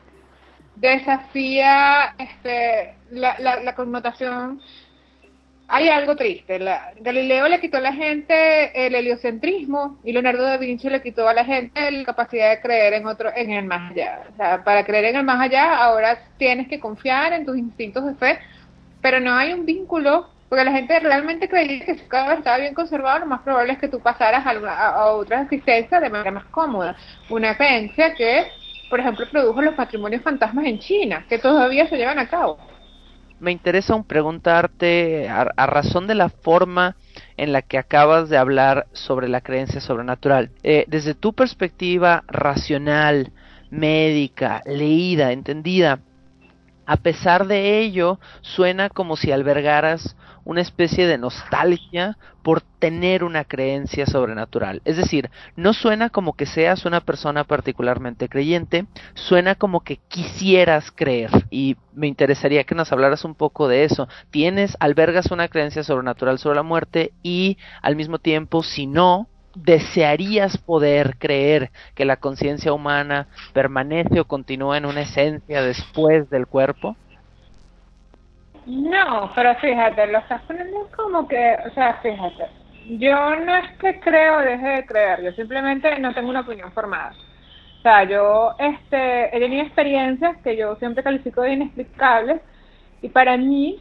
Desafía este, la, la, la connotación hay algo triste. La, Galileo le quitó a la gente el heliocentrismo y Leonardo da Vinci le quitó a la gente la capacidad de creer en otro, en el más allá. O sea, para creer en el más allá, ahora tienes que confiar en tus instintos de fe, pero no hay un vínculo, porque la gente realmente creía que si cada vez estaba bien conservado, lo más probable es que tú pasaras a, a otra existencia de manera más cómoda. Una creencia que, por ejemplo, produjo los patrimonios fantasmas en China, que todavía se llevan a cabo me interesa un preguntarte a, razón de la forma en la que acabas de hablar sobre la creencia sobrenatural. Eh, desde tu perspectiva racional, médica, leída, entendida, a pesar de ello, suena como si albergaras una especie de nostalgia por tener una creencia sobrenatural. Es decir, no suena como que seas una persona particularmente creyente, suena como que quisieras creer. Y me interesaría que nos hablaras un poco de eso. Tienes, albergas una creencia sobrenatural sobre la muerte y al mismo tiempo, si no, desearías poder creer que la conciencia humana permanece o continúa en una esencia después del cuerpo? No, pero fíjate, lo estás poniendo como que, o sea, fíjate, yo no es que creo deje de creer, yo simplemente no tengo una opinión formada. O sea, yo este, he tenido experiencias que yo siempre califico de inexplicables y para mí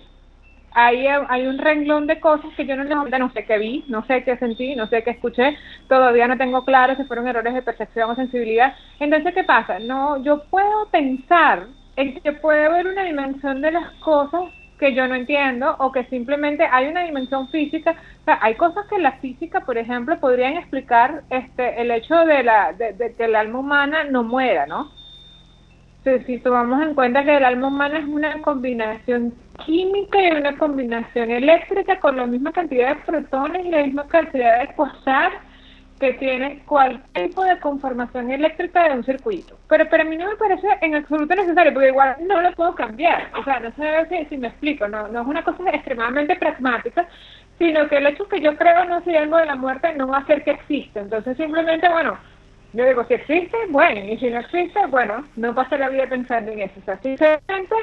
hay, hay un renglón de cosas que yo no, no sé qué vi, no sé qué sentí, no sé qué escuché, todavía no tengo claro si fueron errores de percepción o sensibilidad. Entonces, ¿qué pasa? No, yo puedo pensar en que puede haber una dimensión de las cosas que yo no entiendo o que simplemente hay una dimensión física. O sea, hay cosas que la física, por ejemplo, podrían explicar este el hecho de, la, de que el alma humana no muera, ¿no? si tomamos en cuenta que el alma humana es una combinación química y una combinación eléctrica con la misma cantidad de protones y la misma cantidad de quasar que tiene cualquier tipo de conformación eléctrica de un circuito. Pero para mí no me parece en absoluto necesario, porque igual no lo puedo cambiar. O sea, no sé si, si me explico, no, no es una cosa extremadamente pragmática, sino que el hecho que yo creo no sea algo de la muerte no va a hacer que exista. Entonces simplemente, bueno, yo digo, si existe, bueno, y si no existe, bueno, no pasa la vida pensando en eso. O sea, sinceramente,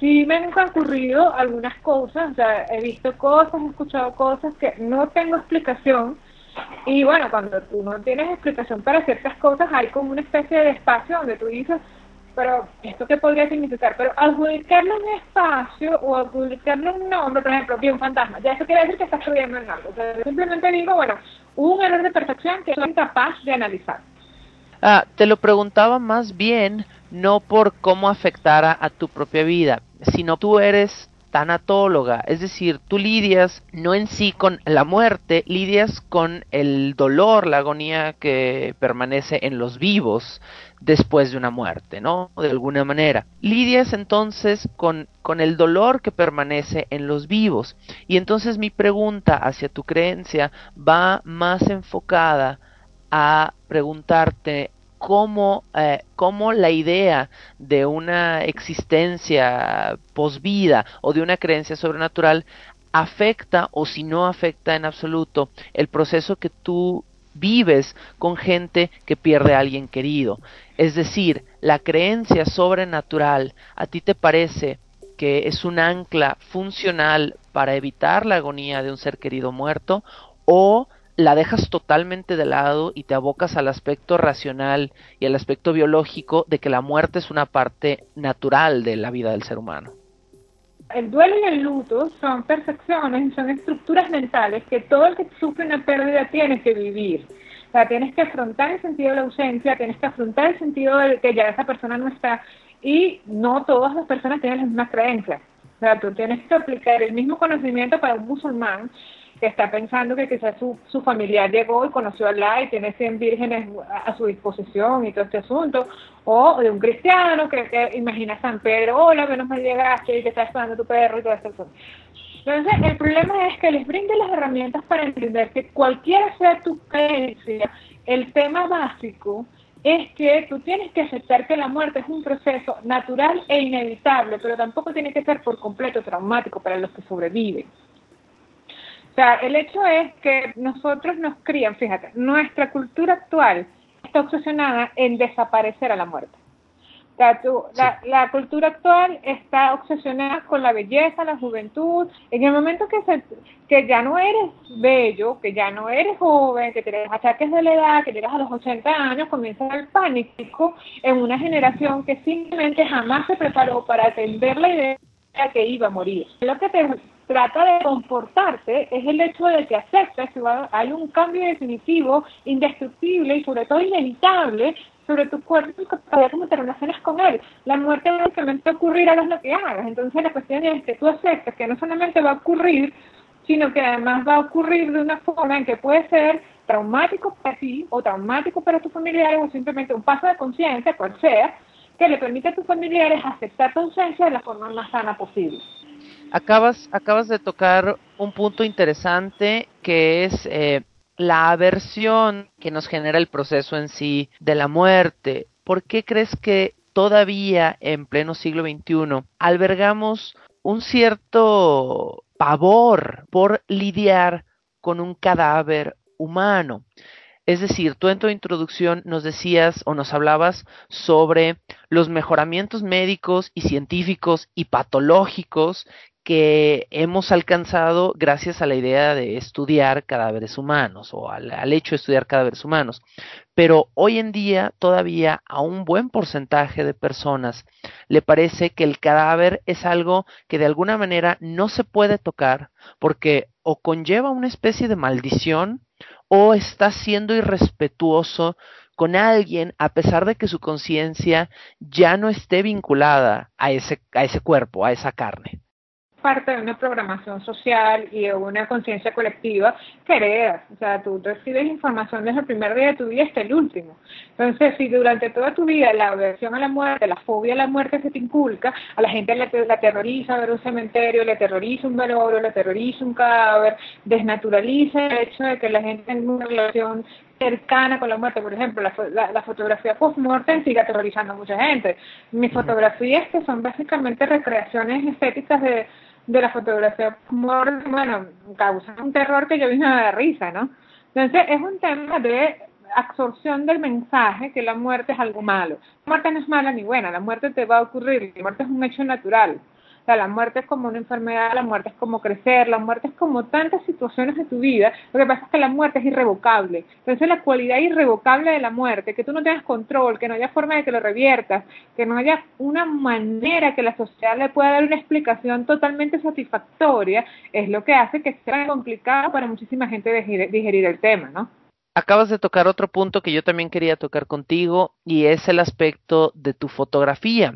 sí me han ocurrido algunas cosas, o sea, he visto cosas, he escuchado cosas que no tengo explicación. Y bueno, cuando tú no tienes explicación para ciertas cosas, hay como una especie de espacio donde tú dices, pero ¿esto qué podría significar? Pero adjudicarle un espacio o adjudicarle un nombre, por ejemplo, vi un fantasma, ya eso quiere decir que estás creyendo en algo. Sea, simplemente digo, bueno, un error de percepción que soy incapaz de analizar. Ah, te lo preguntaba más bien no por cómo afectara a tu propia vida, sino tú eres tanatóloga, es decir, tú lidias no en sí con la muerte, lidias con el dolor, la agonía que permanece en los vivos después de una muerte, ¿no? De alguna manera. Lidias entonces con, con el dolor que permanece en los vivos. Y entonces mi pregunta hacia tu creencia va más enfocada a preguntarte cómo, eh, cómo la idea de una existencia posvida o de una creencia sobrenatural afecta o si no afecta en absoluto el proceso que tú vives con gente que pierde a alguien querido. Es decir, la creencia sobrenatural a ti te parece que es un ancla funcional para evitar la agonía de un ser querido muerto o la dejas totalmente de lado y te abocas al aspecto racional y al aspecto biológico de que la muerte es una parte natural de la vida del ser humano. El duelo y el luto son percepciones, son estructuras mentales que todo el que sufre una pérdida tiene que vivir. O sea, tienes que afrontar el sentido de la ausencia, tienes que afrontar el sentido de que ya esa persona no está y no todas las personas tienen las mismas creencias. O sea, tú tienes que aplicar el mismo conocimiento para un musulmán que está pensando que quizás su, su familiar llegó y conoció a Allah y tiene 100 vírgenes a, su disposición y todo este asunto, o de un cristiano que, que imagina a San Pedro, hola, menos mal llegaste y te está esperando tu perro y todo este asunto. Entonces, el problema es que les brinde las herramientas para entender que cualquiera sea tu creencia, el tema básico es que tú tienes que aceptar que la muerte es un proceso natural e inevitable, pero tampoco tiene que ser por completo traumático para los que sobreviven. O sea, el hecho es que nosotros nos crían, fíjate, nuestra cultura actual está obsesionada en desaparecer a la muerte. la, la, cultura actual está obsesionada con la belleza, la juventud. En el momento que, se, que ya no eres bello, que ya no eres joven, que tienes achaques de la edad, que llegas a los 80 años, comienza el pánico en una generación que simplemente jamás se preparó para atender la idea de que iba a morir. Lo que te trata de comportarte es el hecho de que aceptas que hay un cambio definitivo, indestructible y sobre todo inevitable sobre tu cuerpo y todavía cómo te relacionas con él. La muerte básicamente ocurrirá lo que hagas. Entonces la cuestión es que tú aceptas que no solamente va a ocurrir, sino que además va a ocurrir de una forma en que puede ser traumático para ti o traumático para tus familiares o simplemente un paso de conciencia, cual sea, que le permite a tus familiares aceptar tu ausencia de la forma más sana posible. Acabas, acabas de tocar un punto interesante que es eh, la aversión que nos genera el proceso en sí de la muerte. ¿Por qué crees que todavía en pleno siglo XXI albergamos un cierto pavor por lidiar con un cadáver humano? Es decir, tú en tu introducción nos decías o nos hablabas sobre los mejoramientos médicos y científicos y patológicos que hemos alcanzado gracias a la idea de estudiar cadáveres humanos o al, hecho de estudiar cadáveres humanos. Pero hoy en día todavía a un buen porcentaje de personas le parece que el cadáver es algo que de alguna manera no se puede tocar porque o conlleva una especie de maldición o está siendo irrespetuoso con alguien a pesar de que su conciencia ya no esté vinculada a ese, a ese cuerpo, a esa carne parte de una programación social y de una conciencia colectiva que heredas. O sea, tú recibes información desde el primer día de tu vida hasta el último. Entonces, si durante toda tu vida la aversión a la muerte, la fobia a la muerte se te inculca, a la gente le, la aterroriza ver un cementerio, le aterroriza un velorio, le aterroriza un cadáver, desnaturaliza el hecho de que la gente tenga una relación cercana con la muerte. Por ejemplo, la, la, fotografía post-mortem sigue aterrorizando a mucha gente. Mis fotografías, que son básicamente recreaciones estéticas de de la fotografía bueno, causa un terror que yo misma me da risa, ¿no? Entonces es un tema de absorción del mensaje que la muerte es algo malo. La muerte no es mala ni buena, la muerte te va a ocurrir, la muerte es un hecho natural. O sea, la muerte es como una enfermedad, la muerte es como crecer, la muerte es como tantas situaciones de tu vida. Lo que pasa es que la muerte es irrevocable. Entonces, la cualidad irrevocable de la muerte, que tú no tengas control, que no haya forma de que lo reviertas, que no haya una manera que la sociedad le pueda dar una explicación totalmente satisfactoria, es lo que hace que sea complicado para muchísima gente digerir el tema, ¿no? Acabas de tocar otro punto que yo también quería tocar contigo y es el aspecto de tu fotografía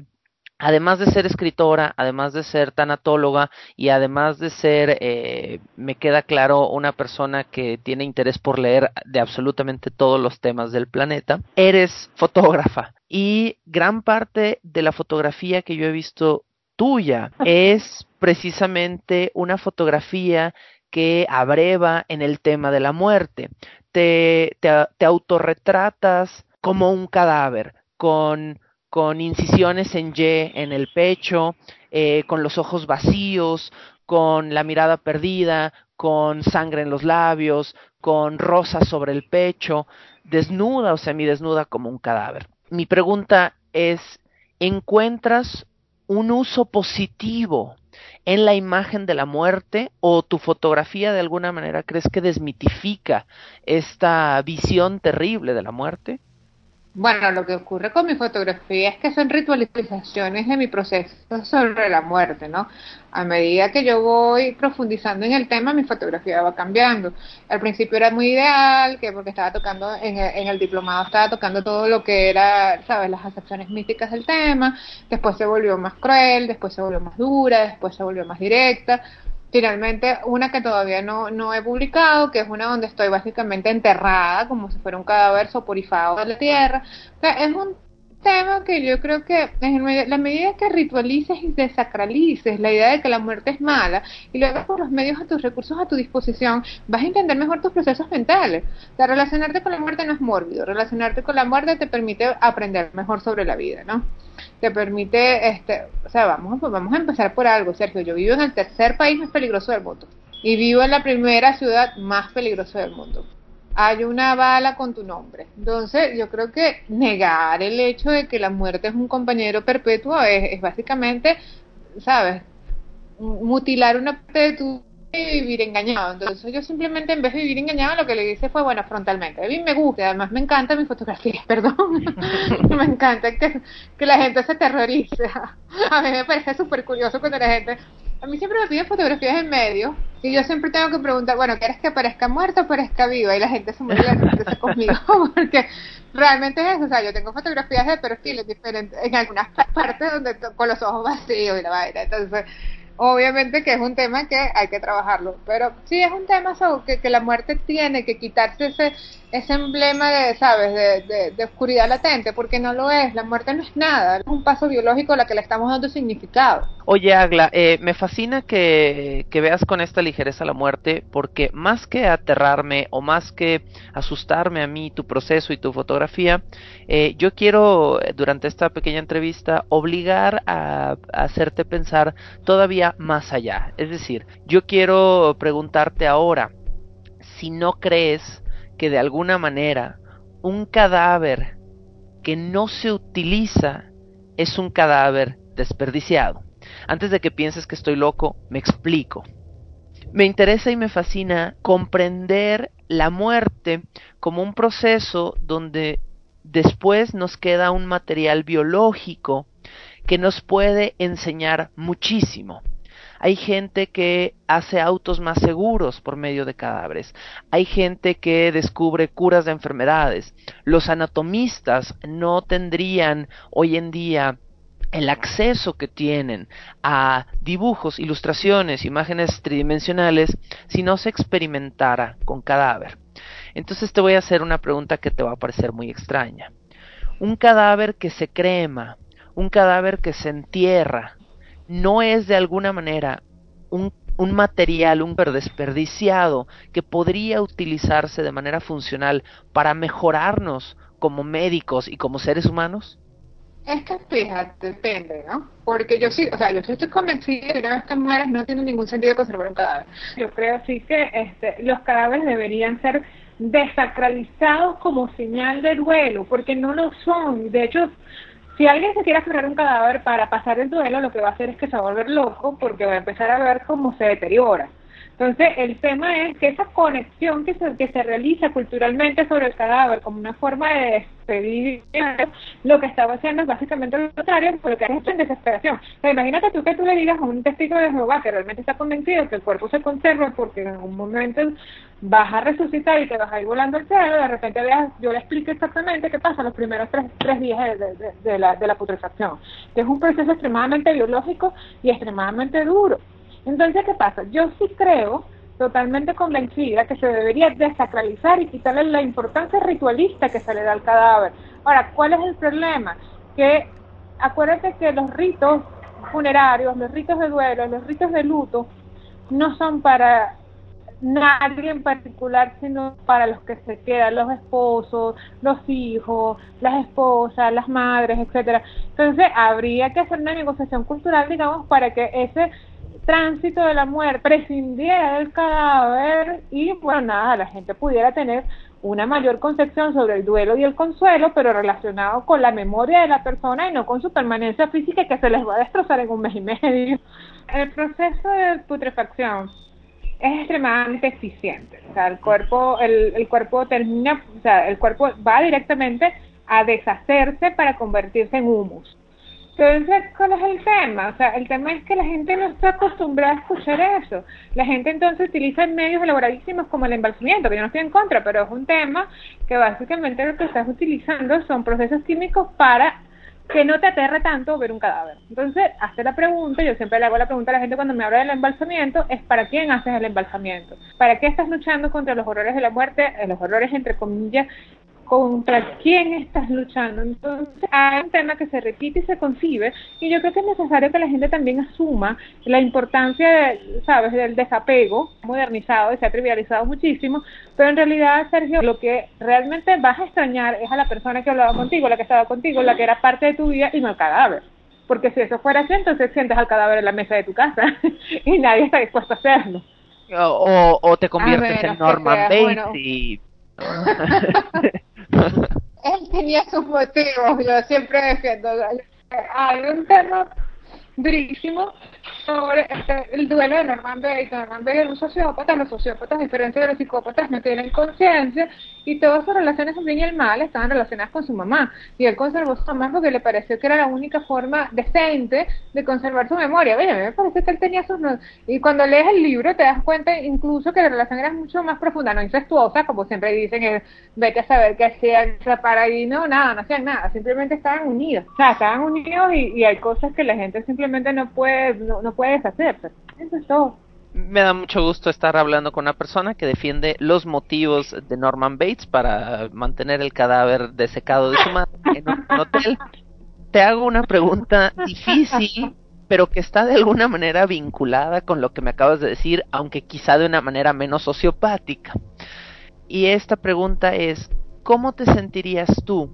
además de ser escritora, además de ser tanatóloga y además de ser, eh, me queda claro, una persona que tiene interés por leer de absolutamente todos los temas del planeta, eres fotógrafa. Y gran parte de la fotografía que yo he visto tuya es precisamente una fotografía que abreva en el tema de la muerte. Te, te, te autorretratas como un cadáver, con con incisiones en Y en el pecho, eh, con los ojos vacíos, con la mirada perdida, con sangre en los labios, con rosas sobre el pecho, desnuda o semidesnuda como un cadáver. Mi pregunta es, ¿encuentras un uso positivo en la imagen de la muerte o tu fotografía de alguna manera crees que desmitifica esta visión terrible de la muerte? Bueno, lo que ocurre con mi fotografía es que son ritualizaciones de mi proceso sobre la muerte, ¿no? A medida que yo voy profundizando en el tema, mi fotografía va cambiando. Al principio era muy ideal, que porque estaba tocando, en el, en el diplomado estaba tocando todo lo que era, ¿sabes?, las acepciones místicas del tema. Después se volvió más cruel, después se volvió más dura, después se volvió más directa finalmente una que todavía no, no he publicado, que es una donde estoy básicamente enterrada, como si fuera un cadáver soporifado de la tierra. O sea, es un tema que yo creo que en la medida que ritualices y desacralices la idea de que la muerte es mala y luego por los medios a tus recursos a tu disposición, vas a entender mejor tus procesos mentales. O sea, relacionarte con la muerte no es mórbido, relacionarte con la muerte te permite aprender mejor sobre la vida, ¿no? Te permite, este, o sea, vamos, vamos a empezar por algo, Sergio. Yo vivo en el tercer país más peligroso del mundo y vivo en la primera ciudad más peligrosa del mundo. Hay una bala con tu nombre. Entonces, yo creo que negar el hecho de que la muerte es un compañero perpetuo es, es básicamente, ¿sabes? Mutilar una parte de tu y vivir engañado. Entonces, yo simplemente en vez de vivir engañado, lo que le hice fue, bueno, frontalmente. A mí me gusta, además me encanta mi fotografía, perdón. me encanta que, que la gente se terrorice. A mí me parece súper curioso cuando la gente a mí siempre me piden fotografías en medio y yo siempre tengo que preguntar, bueno, ¿quieres que parezca muerta o parezca viva? Y la gente se muere de conmigo porque realmente es eso, o sea, yo tengo fotografías de perfiles diferentes en algunas partes donde con los ojos vacíos y la vaina, entonces obviamente que es un tema que hay que trabajarlo, pero sí es un tema que, que la muerte tiene que quitarse ese, ese emblema de, ¿sabes?, de, de, oscuridad latente, porque no lo es, la muerte no es nada, es un paso biológico a la que le estamos dando significado. Oye, Agla, eh, me fascina que, que veas con esta ligereza la muerte, porque más que aterrarme o más que asustarme a mí, tu proceso y tu fotografía, eh, yo quiero, durante esta pequeña entrevista, obligar a hacerte pensar todavía más allá. Es decir, yo quiero preguntarte ahora, si no crees que de alguna manera un cadáver que no se utiliza es un cadáver desperdiciado. Antes de que pienses que estoy loco, me explico. Me interesa y me fascina comprender la muerte como un proceso donde después nos queda un material biológico que nos puede enseñar muchísimo. Hay gente que hace autos más seguros por medio de cadáveres. Hay gente que descubre curas de enfermedades. Los anatomistas no tendrían hoy en día el acceso que tienen a dibujos, ilustraciones, imágenes tridimensionales si no se experimentara con cadáver. Entonces te voy a hacer una pregunta que te va a parecer muy extraña. Un cadáver que se crema, un cadáver que se entierra, no es de alguna manera un, material, un desperdiciado que podría utilizarse de manera funcional para mejorarnos como médicos y como seres humanos? Es que fíjate, depende, ¿no? Porque yo sí, o sea, yo sí estoy convencida de que una vez que mueres no tiene ningún sentido conservar un cadáver. Yo creo sí que este, los cadáveres deberían ser desacralizados como señal de duelo, porque no lo son. De hecho, si alguien se quiere aferrar un cadáver para pasar el duelo, lo que va a hacer es que se va a volver loco porque va a empezar a ver cómo se deteriora. Entonces, el tema es que esa conexión que se, que se realiza culturalmente sobre el cadáver como una forma de despedir, lo que estaba haciendo es básicamente lo contrario, lo que es en desesperación. imagínate tú que tú le digas a un testigo de Jehová que realmente está convencido que el cuerpo se conserva porque en algún momento vas a resucitar y te vas a ir volando al cielo, de repente veas, yo le explico exactamente qué pasa los primeros tres, tres días de, de, la, de la putrefacción, es un proceso extremadamente biológico y extremadamente duro. Entonces, ¿qué pasa? Yo sí creo, totalmente convencida, que se debería desacralizar y quitarle la importancia ritualista que se le da al cadáver. Ahora, ¿cuál es el problema? Que acuérdate que los ritos funerarios, los ritos de duelo, los ritos de luto, no son para nadie en particular, sino para los que se quedan, los esposos, los hijos, las esposas, las madres, etcétera. Entonces, habría que hacer una negociación cultural, digamos, para que ese tránsito de la muerte prescindiera del cadáver y bueno nada la gente pudiera tener una mayor concepción sobre el duelo y el consuelo pero relacionado con la memoria de la persona y no con su permanencia física que se les va a destrozar en un mes y medio. El proceso de putrefacción es extremadamente eficiente. O sea el cuerpo el, el cuerpo termina o sea el cuerpo va directamente a deshacerse para convertirse en humus entonces, ¿cuál es el tema? O sea, el tema es que la gente no está acostumbrada a escuchar eso. La gente entonces utiliza medios elaboradísimos como el embalsamiento, que yo no estoy en contra, pero es un tema que básicamente lo que estás utilizando son procesos químicos para que no te aterre tanto ver un cadáver. Entonces, hazte la pregunta, yo siempre le hago la pregunta a la gente cuando me habla del embalsamiento, es ¿para quién haces el embalsamiento? ¿Para qué estás luchando contra los horrores de la muerte, eh, los horrores entre comillas, contra quién estás luchando. Entonces hay un tema que se repite y se concibe y yo creo que es necesario que la gente también asuma la importancia, de, ¿sabes?, del desapego modernizado y se ha trivializado muchísimo, pero en realidad, Sergio, lo que realmente vas a extrañar es a la persona que hablaba contigo, la que estaba contigo, la que era parte de tu vida y no el cadáver. Porque si eso fuera así, entonces sientes al cadáver en la mesa de tu casa y nadie está dispuesto a hacerlo. O, o te conviertes en Norman Bates y Él tenía sus motivos, yo siempre defiendo. Hay un durísimo sobre este, el duelo de Norman Bates. Norman Bates era un sociópata, los sociópatas, a diferencia de los psicópatas, no tienen conciencia y todas sus relaciones, el bien y el mal, estaban relacionadas con su mamá. Y él conservó su mamá porque le pareció que era la única forma decente de conservar su memoria. Oye, a mí me parece que él tenía sus... Y cuando lees el libro te das cuenta incluso que la relación era mucho más profunda, no incestuosa, como siempre dicen, que vete a saber qué hacían, para y no, nada, no hacían nada, simplemente estaban unidos. O sea, estaban unidos y, hay cosas que la gente simplemente no puede, no, no puede deshacerse. Eso es todo me da mucho gusto estar hablando con una persona que defiende los motivos de Norman Bates para mantener el cadáver desecado de su madre en un hotel. Te hago una pregunta difícil, pero que está de alguna manera vinculada con lo que me acabas de decir, aunque quizá de una manera menos sociopática. Y esta pregunta es, ¿cómo te sentirías tú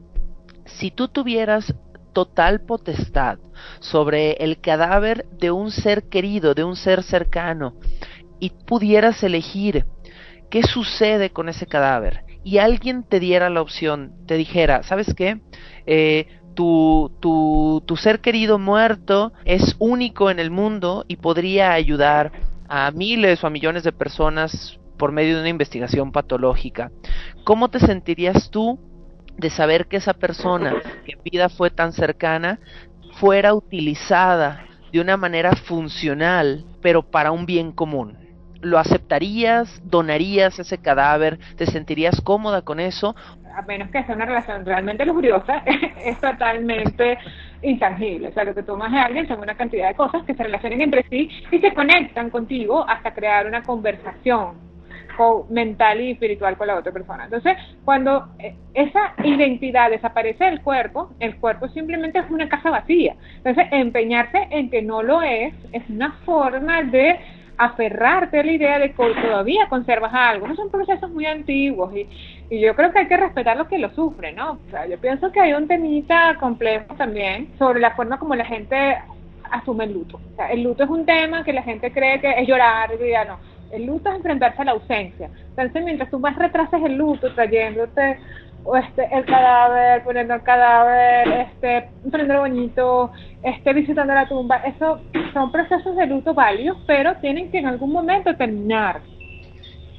si tú tuvieras total potestad sobre el cadáver de un ser querido, de un ser cercano, y pudieras elegir qué sucede con ese cadáver, y alguien te diera la opción, te dijera, ¿sabes qué? Eh, tu, tu, tu ser querido muerto es único en el mundo y podría ayudar a miles o a millones de personas por medio de una investigación patológica. ¿Cómo te sentirías tú de saber que esa persona que en vida fue tan cercana fuera utilizada de una manera funcional, pero para un bien común. ¿Lo aceptarías? ¿Donarías ese cadáver? ¿Te sentirías cómoda con eso? A menos que sea una relación realmente lujuriosa, es totalmente intangible. O sea, lo que tomas de alguien son una cantidad de cosas que se relacionan entre sí y se conectan contigo hasta crear una conversación mental y espiritual con la otra persona. Entonces, cuando eh, esa identidad desaparece del cuerpo, el cuerpo simplemente es una caja vacía. Entonces, empeñarse en que no lo es es una forma de aferrarte a la idea de que todavía conservas algo. Son procesos muy antiguos y, yo creo que hay que respetar los que lo sufren, ¿no? O sea, yo pienso que hay un temita complejo también sobre la forma como la gente asume el luto. O sea, el luto es un tema que la gente cree que es llorar, y ya no el luto es enfrentarse a la ausencia. Entonces, mientras tú más retrases el luto, trayéndote este, el cadáver, poniendo el cadáver, este, poniendo bonito, este, visitando la tumba, eso son procesos de luto válidos, pero tienen que en algún momento terminar.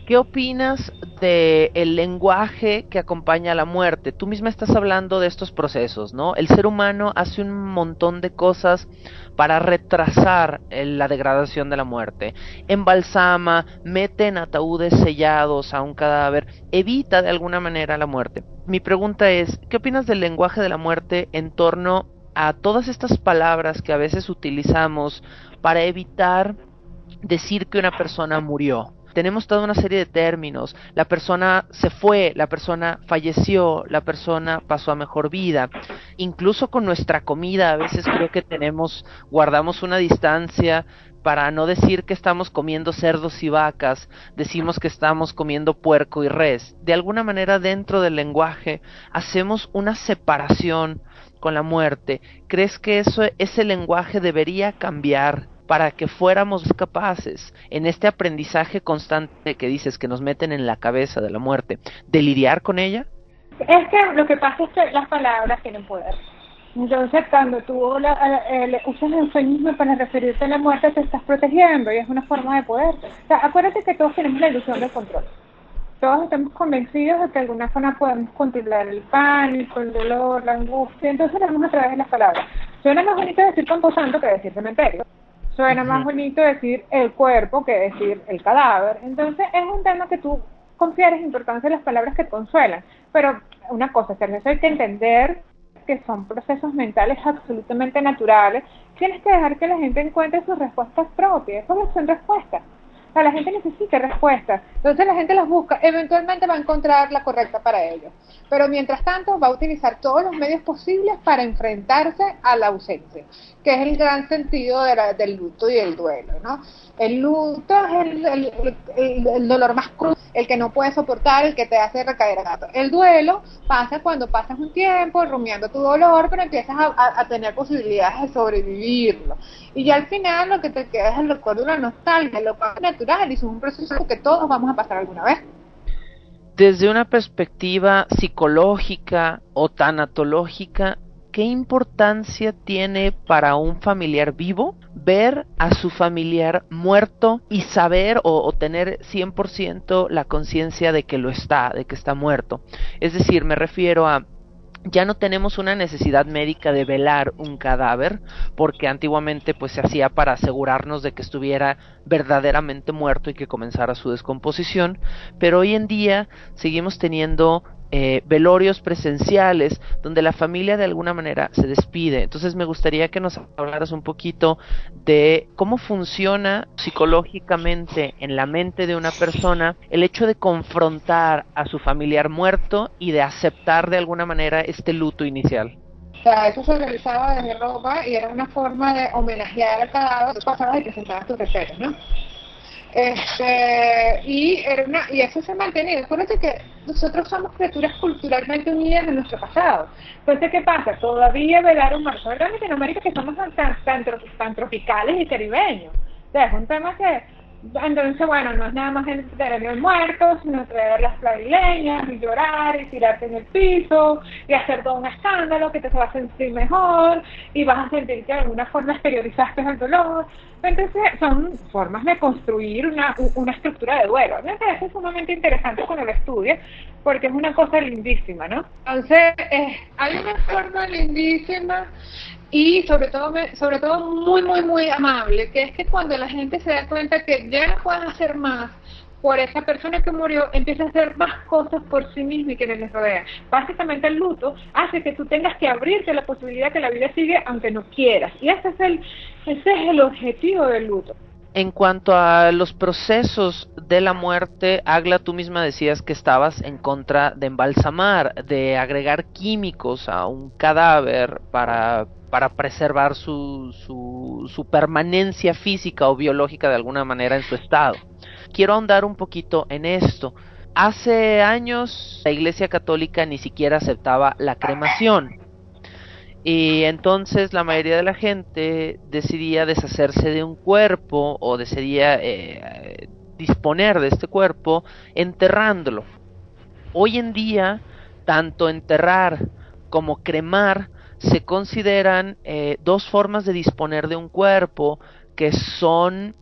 ¿Qué opinas de el lenguaje que acompaña a la muerte? Tú misma estás hablando de estos procesos, ¿no? El ser humano hace un montón de cosas para retrasar la degradación de la muerte. Embalsama, mete en ataúdes sellados a un cadáver, evita de alguna manera la muerte. Mi pregunta es, ¿qué opinas del lenguaje de la muerte en torno a todas estas palabras que a veces utilizamos para evitar decir que una persona murió? Tenemos toda una serie de términos. La persona se fue, la persona falleció, la persona pasó a mejor vida. Incluso con nuestra comida, a veces creo que tenemos, guardamos una distancia para no decir que estamos comiendo cerdos y vacas, decimos que estamos comiendo puerco y res. De alguna manera dentro del lenguaje hacemos una separación con la muerte. ¿Crees que eso, ese lenguaje debería cambiar? Para que fuéramos capaces en este aprendizaje constante que dices que nos meten en la cabeza de la muerte, de lidiar con ella? Es que lo que pasa es que las palabras tienen poder. Entonces, cuando tú eh, usas el eufemismo para referirte a la muerte, te estás protegiendo y es una forma de poder. Acuérdate que todos tenemos la ilusión del control. Todos estamos convencidos de que de alguna forma podemos controlar el pánico, el dolor, la angustia. Entonces, lo hacemos a través de las palabras. Suena más bonito decir camposanto que decir cementerio. Suena más bonito decir el cuerpo que decir el cadáver. Entonces es un tema que tú confieres importancia en las palabras que te consuelan. Pero una cosa, Sergio, hay que entender que son procesos mentales absolutamente naturales. Tienes que dejar que la gente encuentre sus respuestas propias. Esas son respuestas la gente necesita respuestas. Entonces la gente las busca. Eventualmente va a encontrar la correcta para ellos. Pero mientras tanto va a utilizar todos los medios posibles para enfrentarse a la ausencia, que es el gran sentido del luto y el duelo. ¿no? El luto es el, dolor más crudo, el que no puedes soportar, el que te hace recaer a gato. El duelo pasa cuando pasas un tiempo rumiando tu dolor, pero empiezas a, tener posibilidades de sobrevivirlo. Y ya al final lo que te queda es el recuerdo de la nostalgia, lo es y es un proceso que todos vamos a pasar alguna vez. Desde una perspectiva psicológica o tanatológica, ¿qué importancia tiene para un familiar vivo ver a su familiar muerto y saber o, o tener 100% la conciencia de que lo está, de que está muerto? Es decir, me refiero a ya no tenemos una necesidad médica de velar un cadáver, porque antiguamente pues se hacía para asegurarnos de que estuviera verdaderamente muerto y que comenzara su descomposición, pero hoy en día seguimos teniendo eh, velorios presenciales donde la familia de alguna manera se despide. Entonces me gustaría que nos hablaras un poquito de cómo funciona psicológicamente en la mente de una persona el hecho de confrontar a su familiar muerto y de aceptar de alguna manera este luto inicial. O sea, eso se realizaba desde Roma y era una forma de homenajear al cadáver. Tú pasabas y presentabas tus recetas, ¿no? Este, y, era una, y eso se ha mantenido. Acuérdate que nosotros somos criaturas culturalmente unidas de nuestro pasado. Entonces, ¿qué pasa? Todavía velar un marzo en Latinoamérica que somos tan, tan, tan, tropicales y caribeños. O sea, es un tema que entonces, bueno, no es nada más el tener el muerto, sino traer las clavileñas y llorar y tirarte en el piso y hacer todo un escándalo que te vas a sentir mejor y vas a sentir que de alguna forma exteriorizaste el dolor. Entonces, son formas de construir una, una estructura de duelo. Me parece sumamente interesante con el estudio porque es una cosa lindísima, ¿no? Entonces, eh, hay una forma lindísima y sobre todo sobre todo muy muy muy amable que es que cuando la gente se da cuenta que ya no pueden hacer más por esa persona que murió empieza a hacer más cosas por sí mismo y que les rodea. Básicamente el luto hace que tú tengas que abrirte la posibilidad que la vida sigue aunque no quieras. Y ese es el ese es el objetivo del luto en cuanto a los procesos de la muerte, Agla, tú misma decías que estabas en contra de embalsamar, de agregar químicos a un cadáver para para preservar su, su, su, permanencia física o biológica de alguna manera en su estado. Quiero ahondar un poquito en esto. Hace años la Iglesia Católica ni siquiera aceptaba la cremación. Y entonces la mayoría de la gente decidía deshacerse de un cuerpo o decidía eh, disponer de este cuerpo enterrándolo. Hoy en día, tanto enterrar como cremar se consideran eh, dos formas de disponer de un cuerpo que son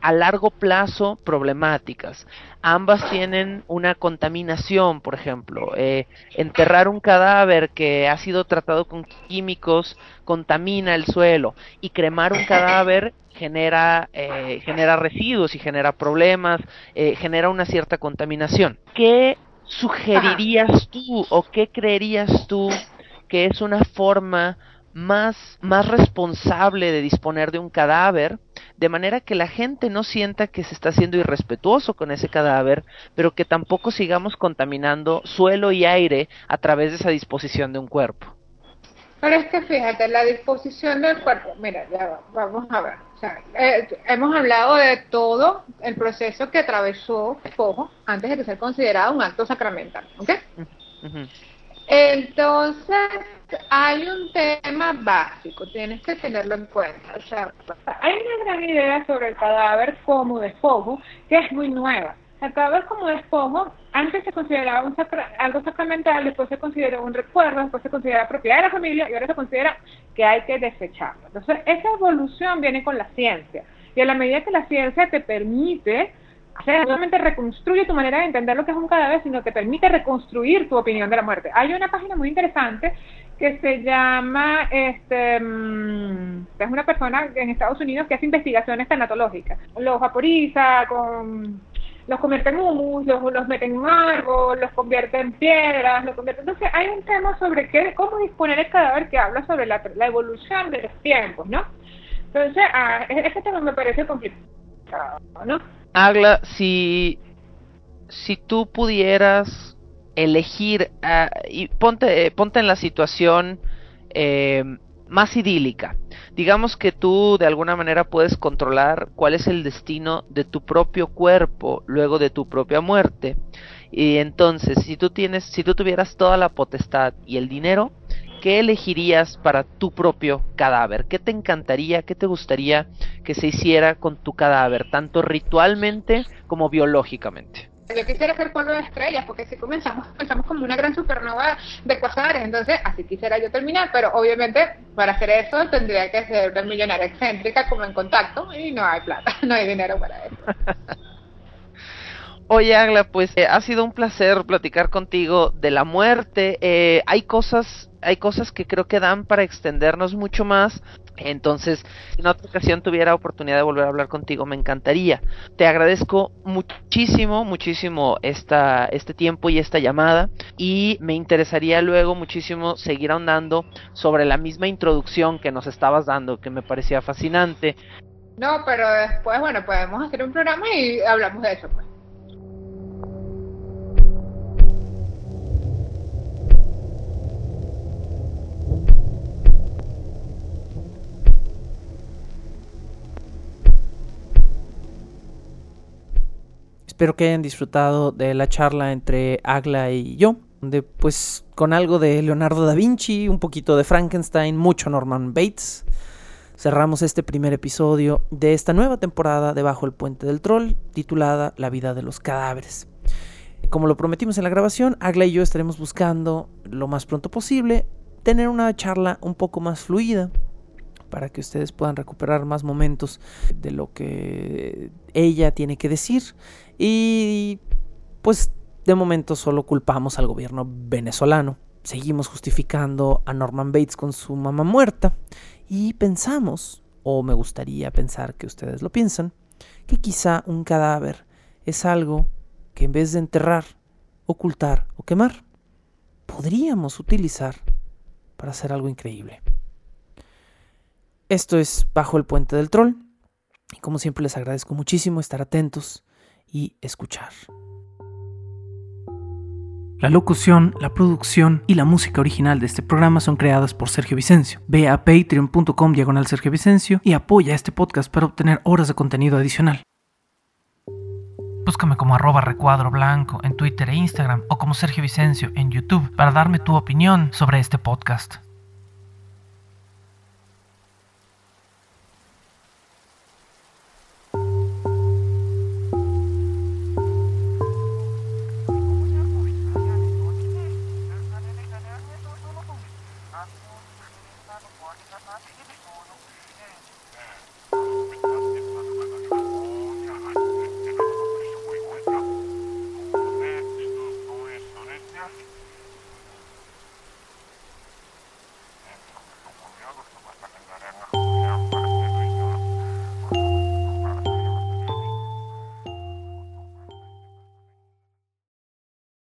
a largo plazo problemáticas. Ambas tienen una contaminación, por ejemplo. Eh, enterrar un cadáver que ha sido tratado con químicos contamina el suelo y cremar un cadáver genera, eh, genera residuos y genera problemas, genera una cierta contaminación. ¿Qué sugerirías tú o qué creerías tú que es una forma más, más responsable de disponer de un cadáver, de manera que la gente no sienta que se está siendo irrespetuoso con ese cadáver, pero que tampoco sigamos contaminando suelo y aire a través de esa disposición de un cuerpo. Pero es que fíjate, la disposición del cuerpo, mira, ya vamos a ver. Eh, hemos hablado de todo el proceso que atravesó Fojo antes de ser considerado un acto sacramental, ¿ok? Entonces, hay un tema básico, tienes que tenerlo en cuenta. O sea, hay una gran idea sobre el cadáver como despojo que es muy nueva. El cadáver como despojo antes se consideraba un algo sacramental, después se consideró un recuerdo, después se considera propiedad de la familia y ahora se considera que hay que desecharlo. Entonces, esa evolución viene con la ciencia. Y a la medida que la ciencia te permite o sea, no solamente reconstruye tu manera de entender lo que es un cadáver, sino que permite reconstruir tu opinión de la muerte. Hay una página muy interesante que se llama, este, mm, es una persona en Estados Unidos que hace investigaciones tanatológicas. Los vaporiza, los convierte en humus, los, los mete en un árbol, los convierte en piedras, los convierte... Entonces hay un tema sobre qué, cómo disponer el cadáver que habla sobre la, la evolución de los tiempos, ¿no? Entonces, ah, ese tema me parece complicado, ¿no? Agla, si, si tú pudieras elegir ah, y ponte, ponte en la situación eh, más idílica. Digamos que tú de alguna manera puedes controlar cuál es el destino de tu propio cuerpo luego de tu propia muerte. Y entonces, si tú tienes, si tú tuvieras toda la potestad y el dinero, ¿qué elegirías para tu propio cadáver? ¿Qué te encantaría, qué te gustaría que se hiciera con tu cadáver, tanto ritualmente como biológicamente? Yo quisiera ser polvo de estrellas, porque si comenzamos, comenzamos como una gran supernova de cuasares, entonces así quisiera yo terminar, pero obviamente para hacer eso tendría que ser una millonaria excéntrica como en contacto y no hay plata, no hay dinero para eso. Oye, Agla, pues eh, ha sido un placer platicar contigo de la muerte. Eh, hay cosas, hay cosas que creo que dan para extendernos mucho más. Entonces, si en otra ocasión tuviera oportunidad de volver a hablar contigo, me encantaría. Te agradezco muchísimo, muchísimo esta, este tiempo y esta llamada. Y me interesaría luego muchísimo seguir ahondando sobre la misma introducción que nos estabas dando, que me parecía fascinante. No, pero después, bueno, podemos hacer un programa y hablamos de eso, pues. Espero que hayan disfrutado de la charla entre Agla y yo, donde pues con algo de Leonardo da Vinci, un poquito de Frankenstein, mucho Norman Bates, cerramos este primer episodio de esta nueva temporada de Bajo el Puente del Troll, titulada La vida de los cadáveres. Como lo prometimos en la grabación, Agla y yo estaremos buscando lo más pronto posible tener una charla un poco más fluida, para que ustedes puedan recuperar más momentos de lo que ella tiene que decir. Y pues de momento solo culpamos al gobierno venezolano. Seguimos justificando a Norman Bates con su mamá muerta y pensamos, o me gustaría pensar que ustedes lo piensan, que quizá un cadáver es algo que en vez de enterrar, ocultar o quemar, podríamos utilizar para hacer algo increíble. Esto es Bajo el Puente del Troll. Y como siempre les agradezco muchísimo estar atentos y escuchar. La locución, la producción y la música original de este programa son creadas por Sergio Vicencio. Ve a patreon.com diagonal Sergio Vicencio y apoya este podcast para obtener horas de contenido adicional. Búscame como arroba recuadro blanco en Twitter e Instagram o como Sergio Vicencio en YouTube para darme tu opinión sobre este podcast.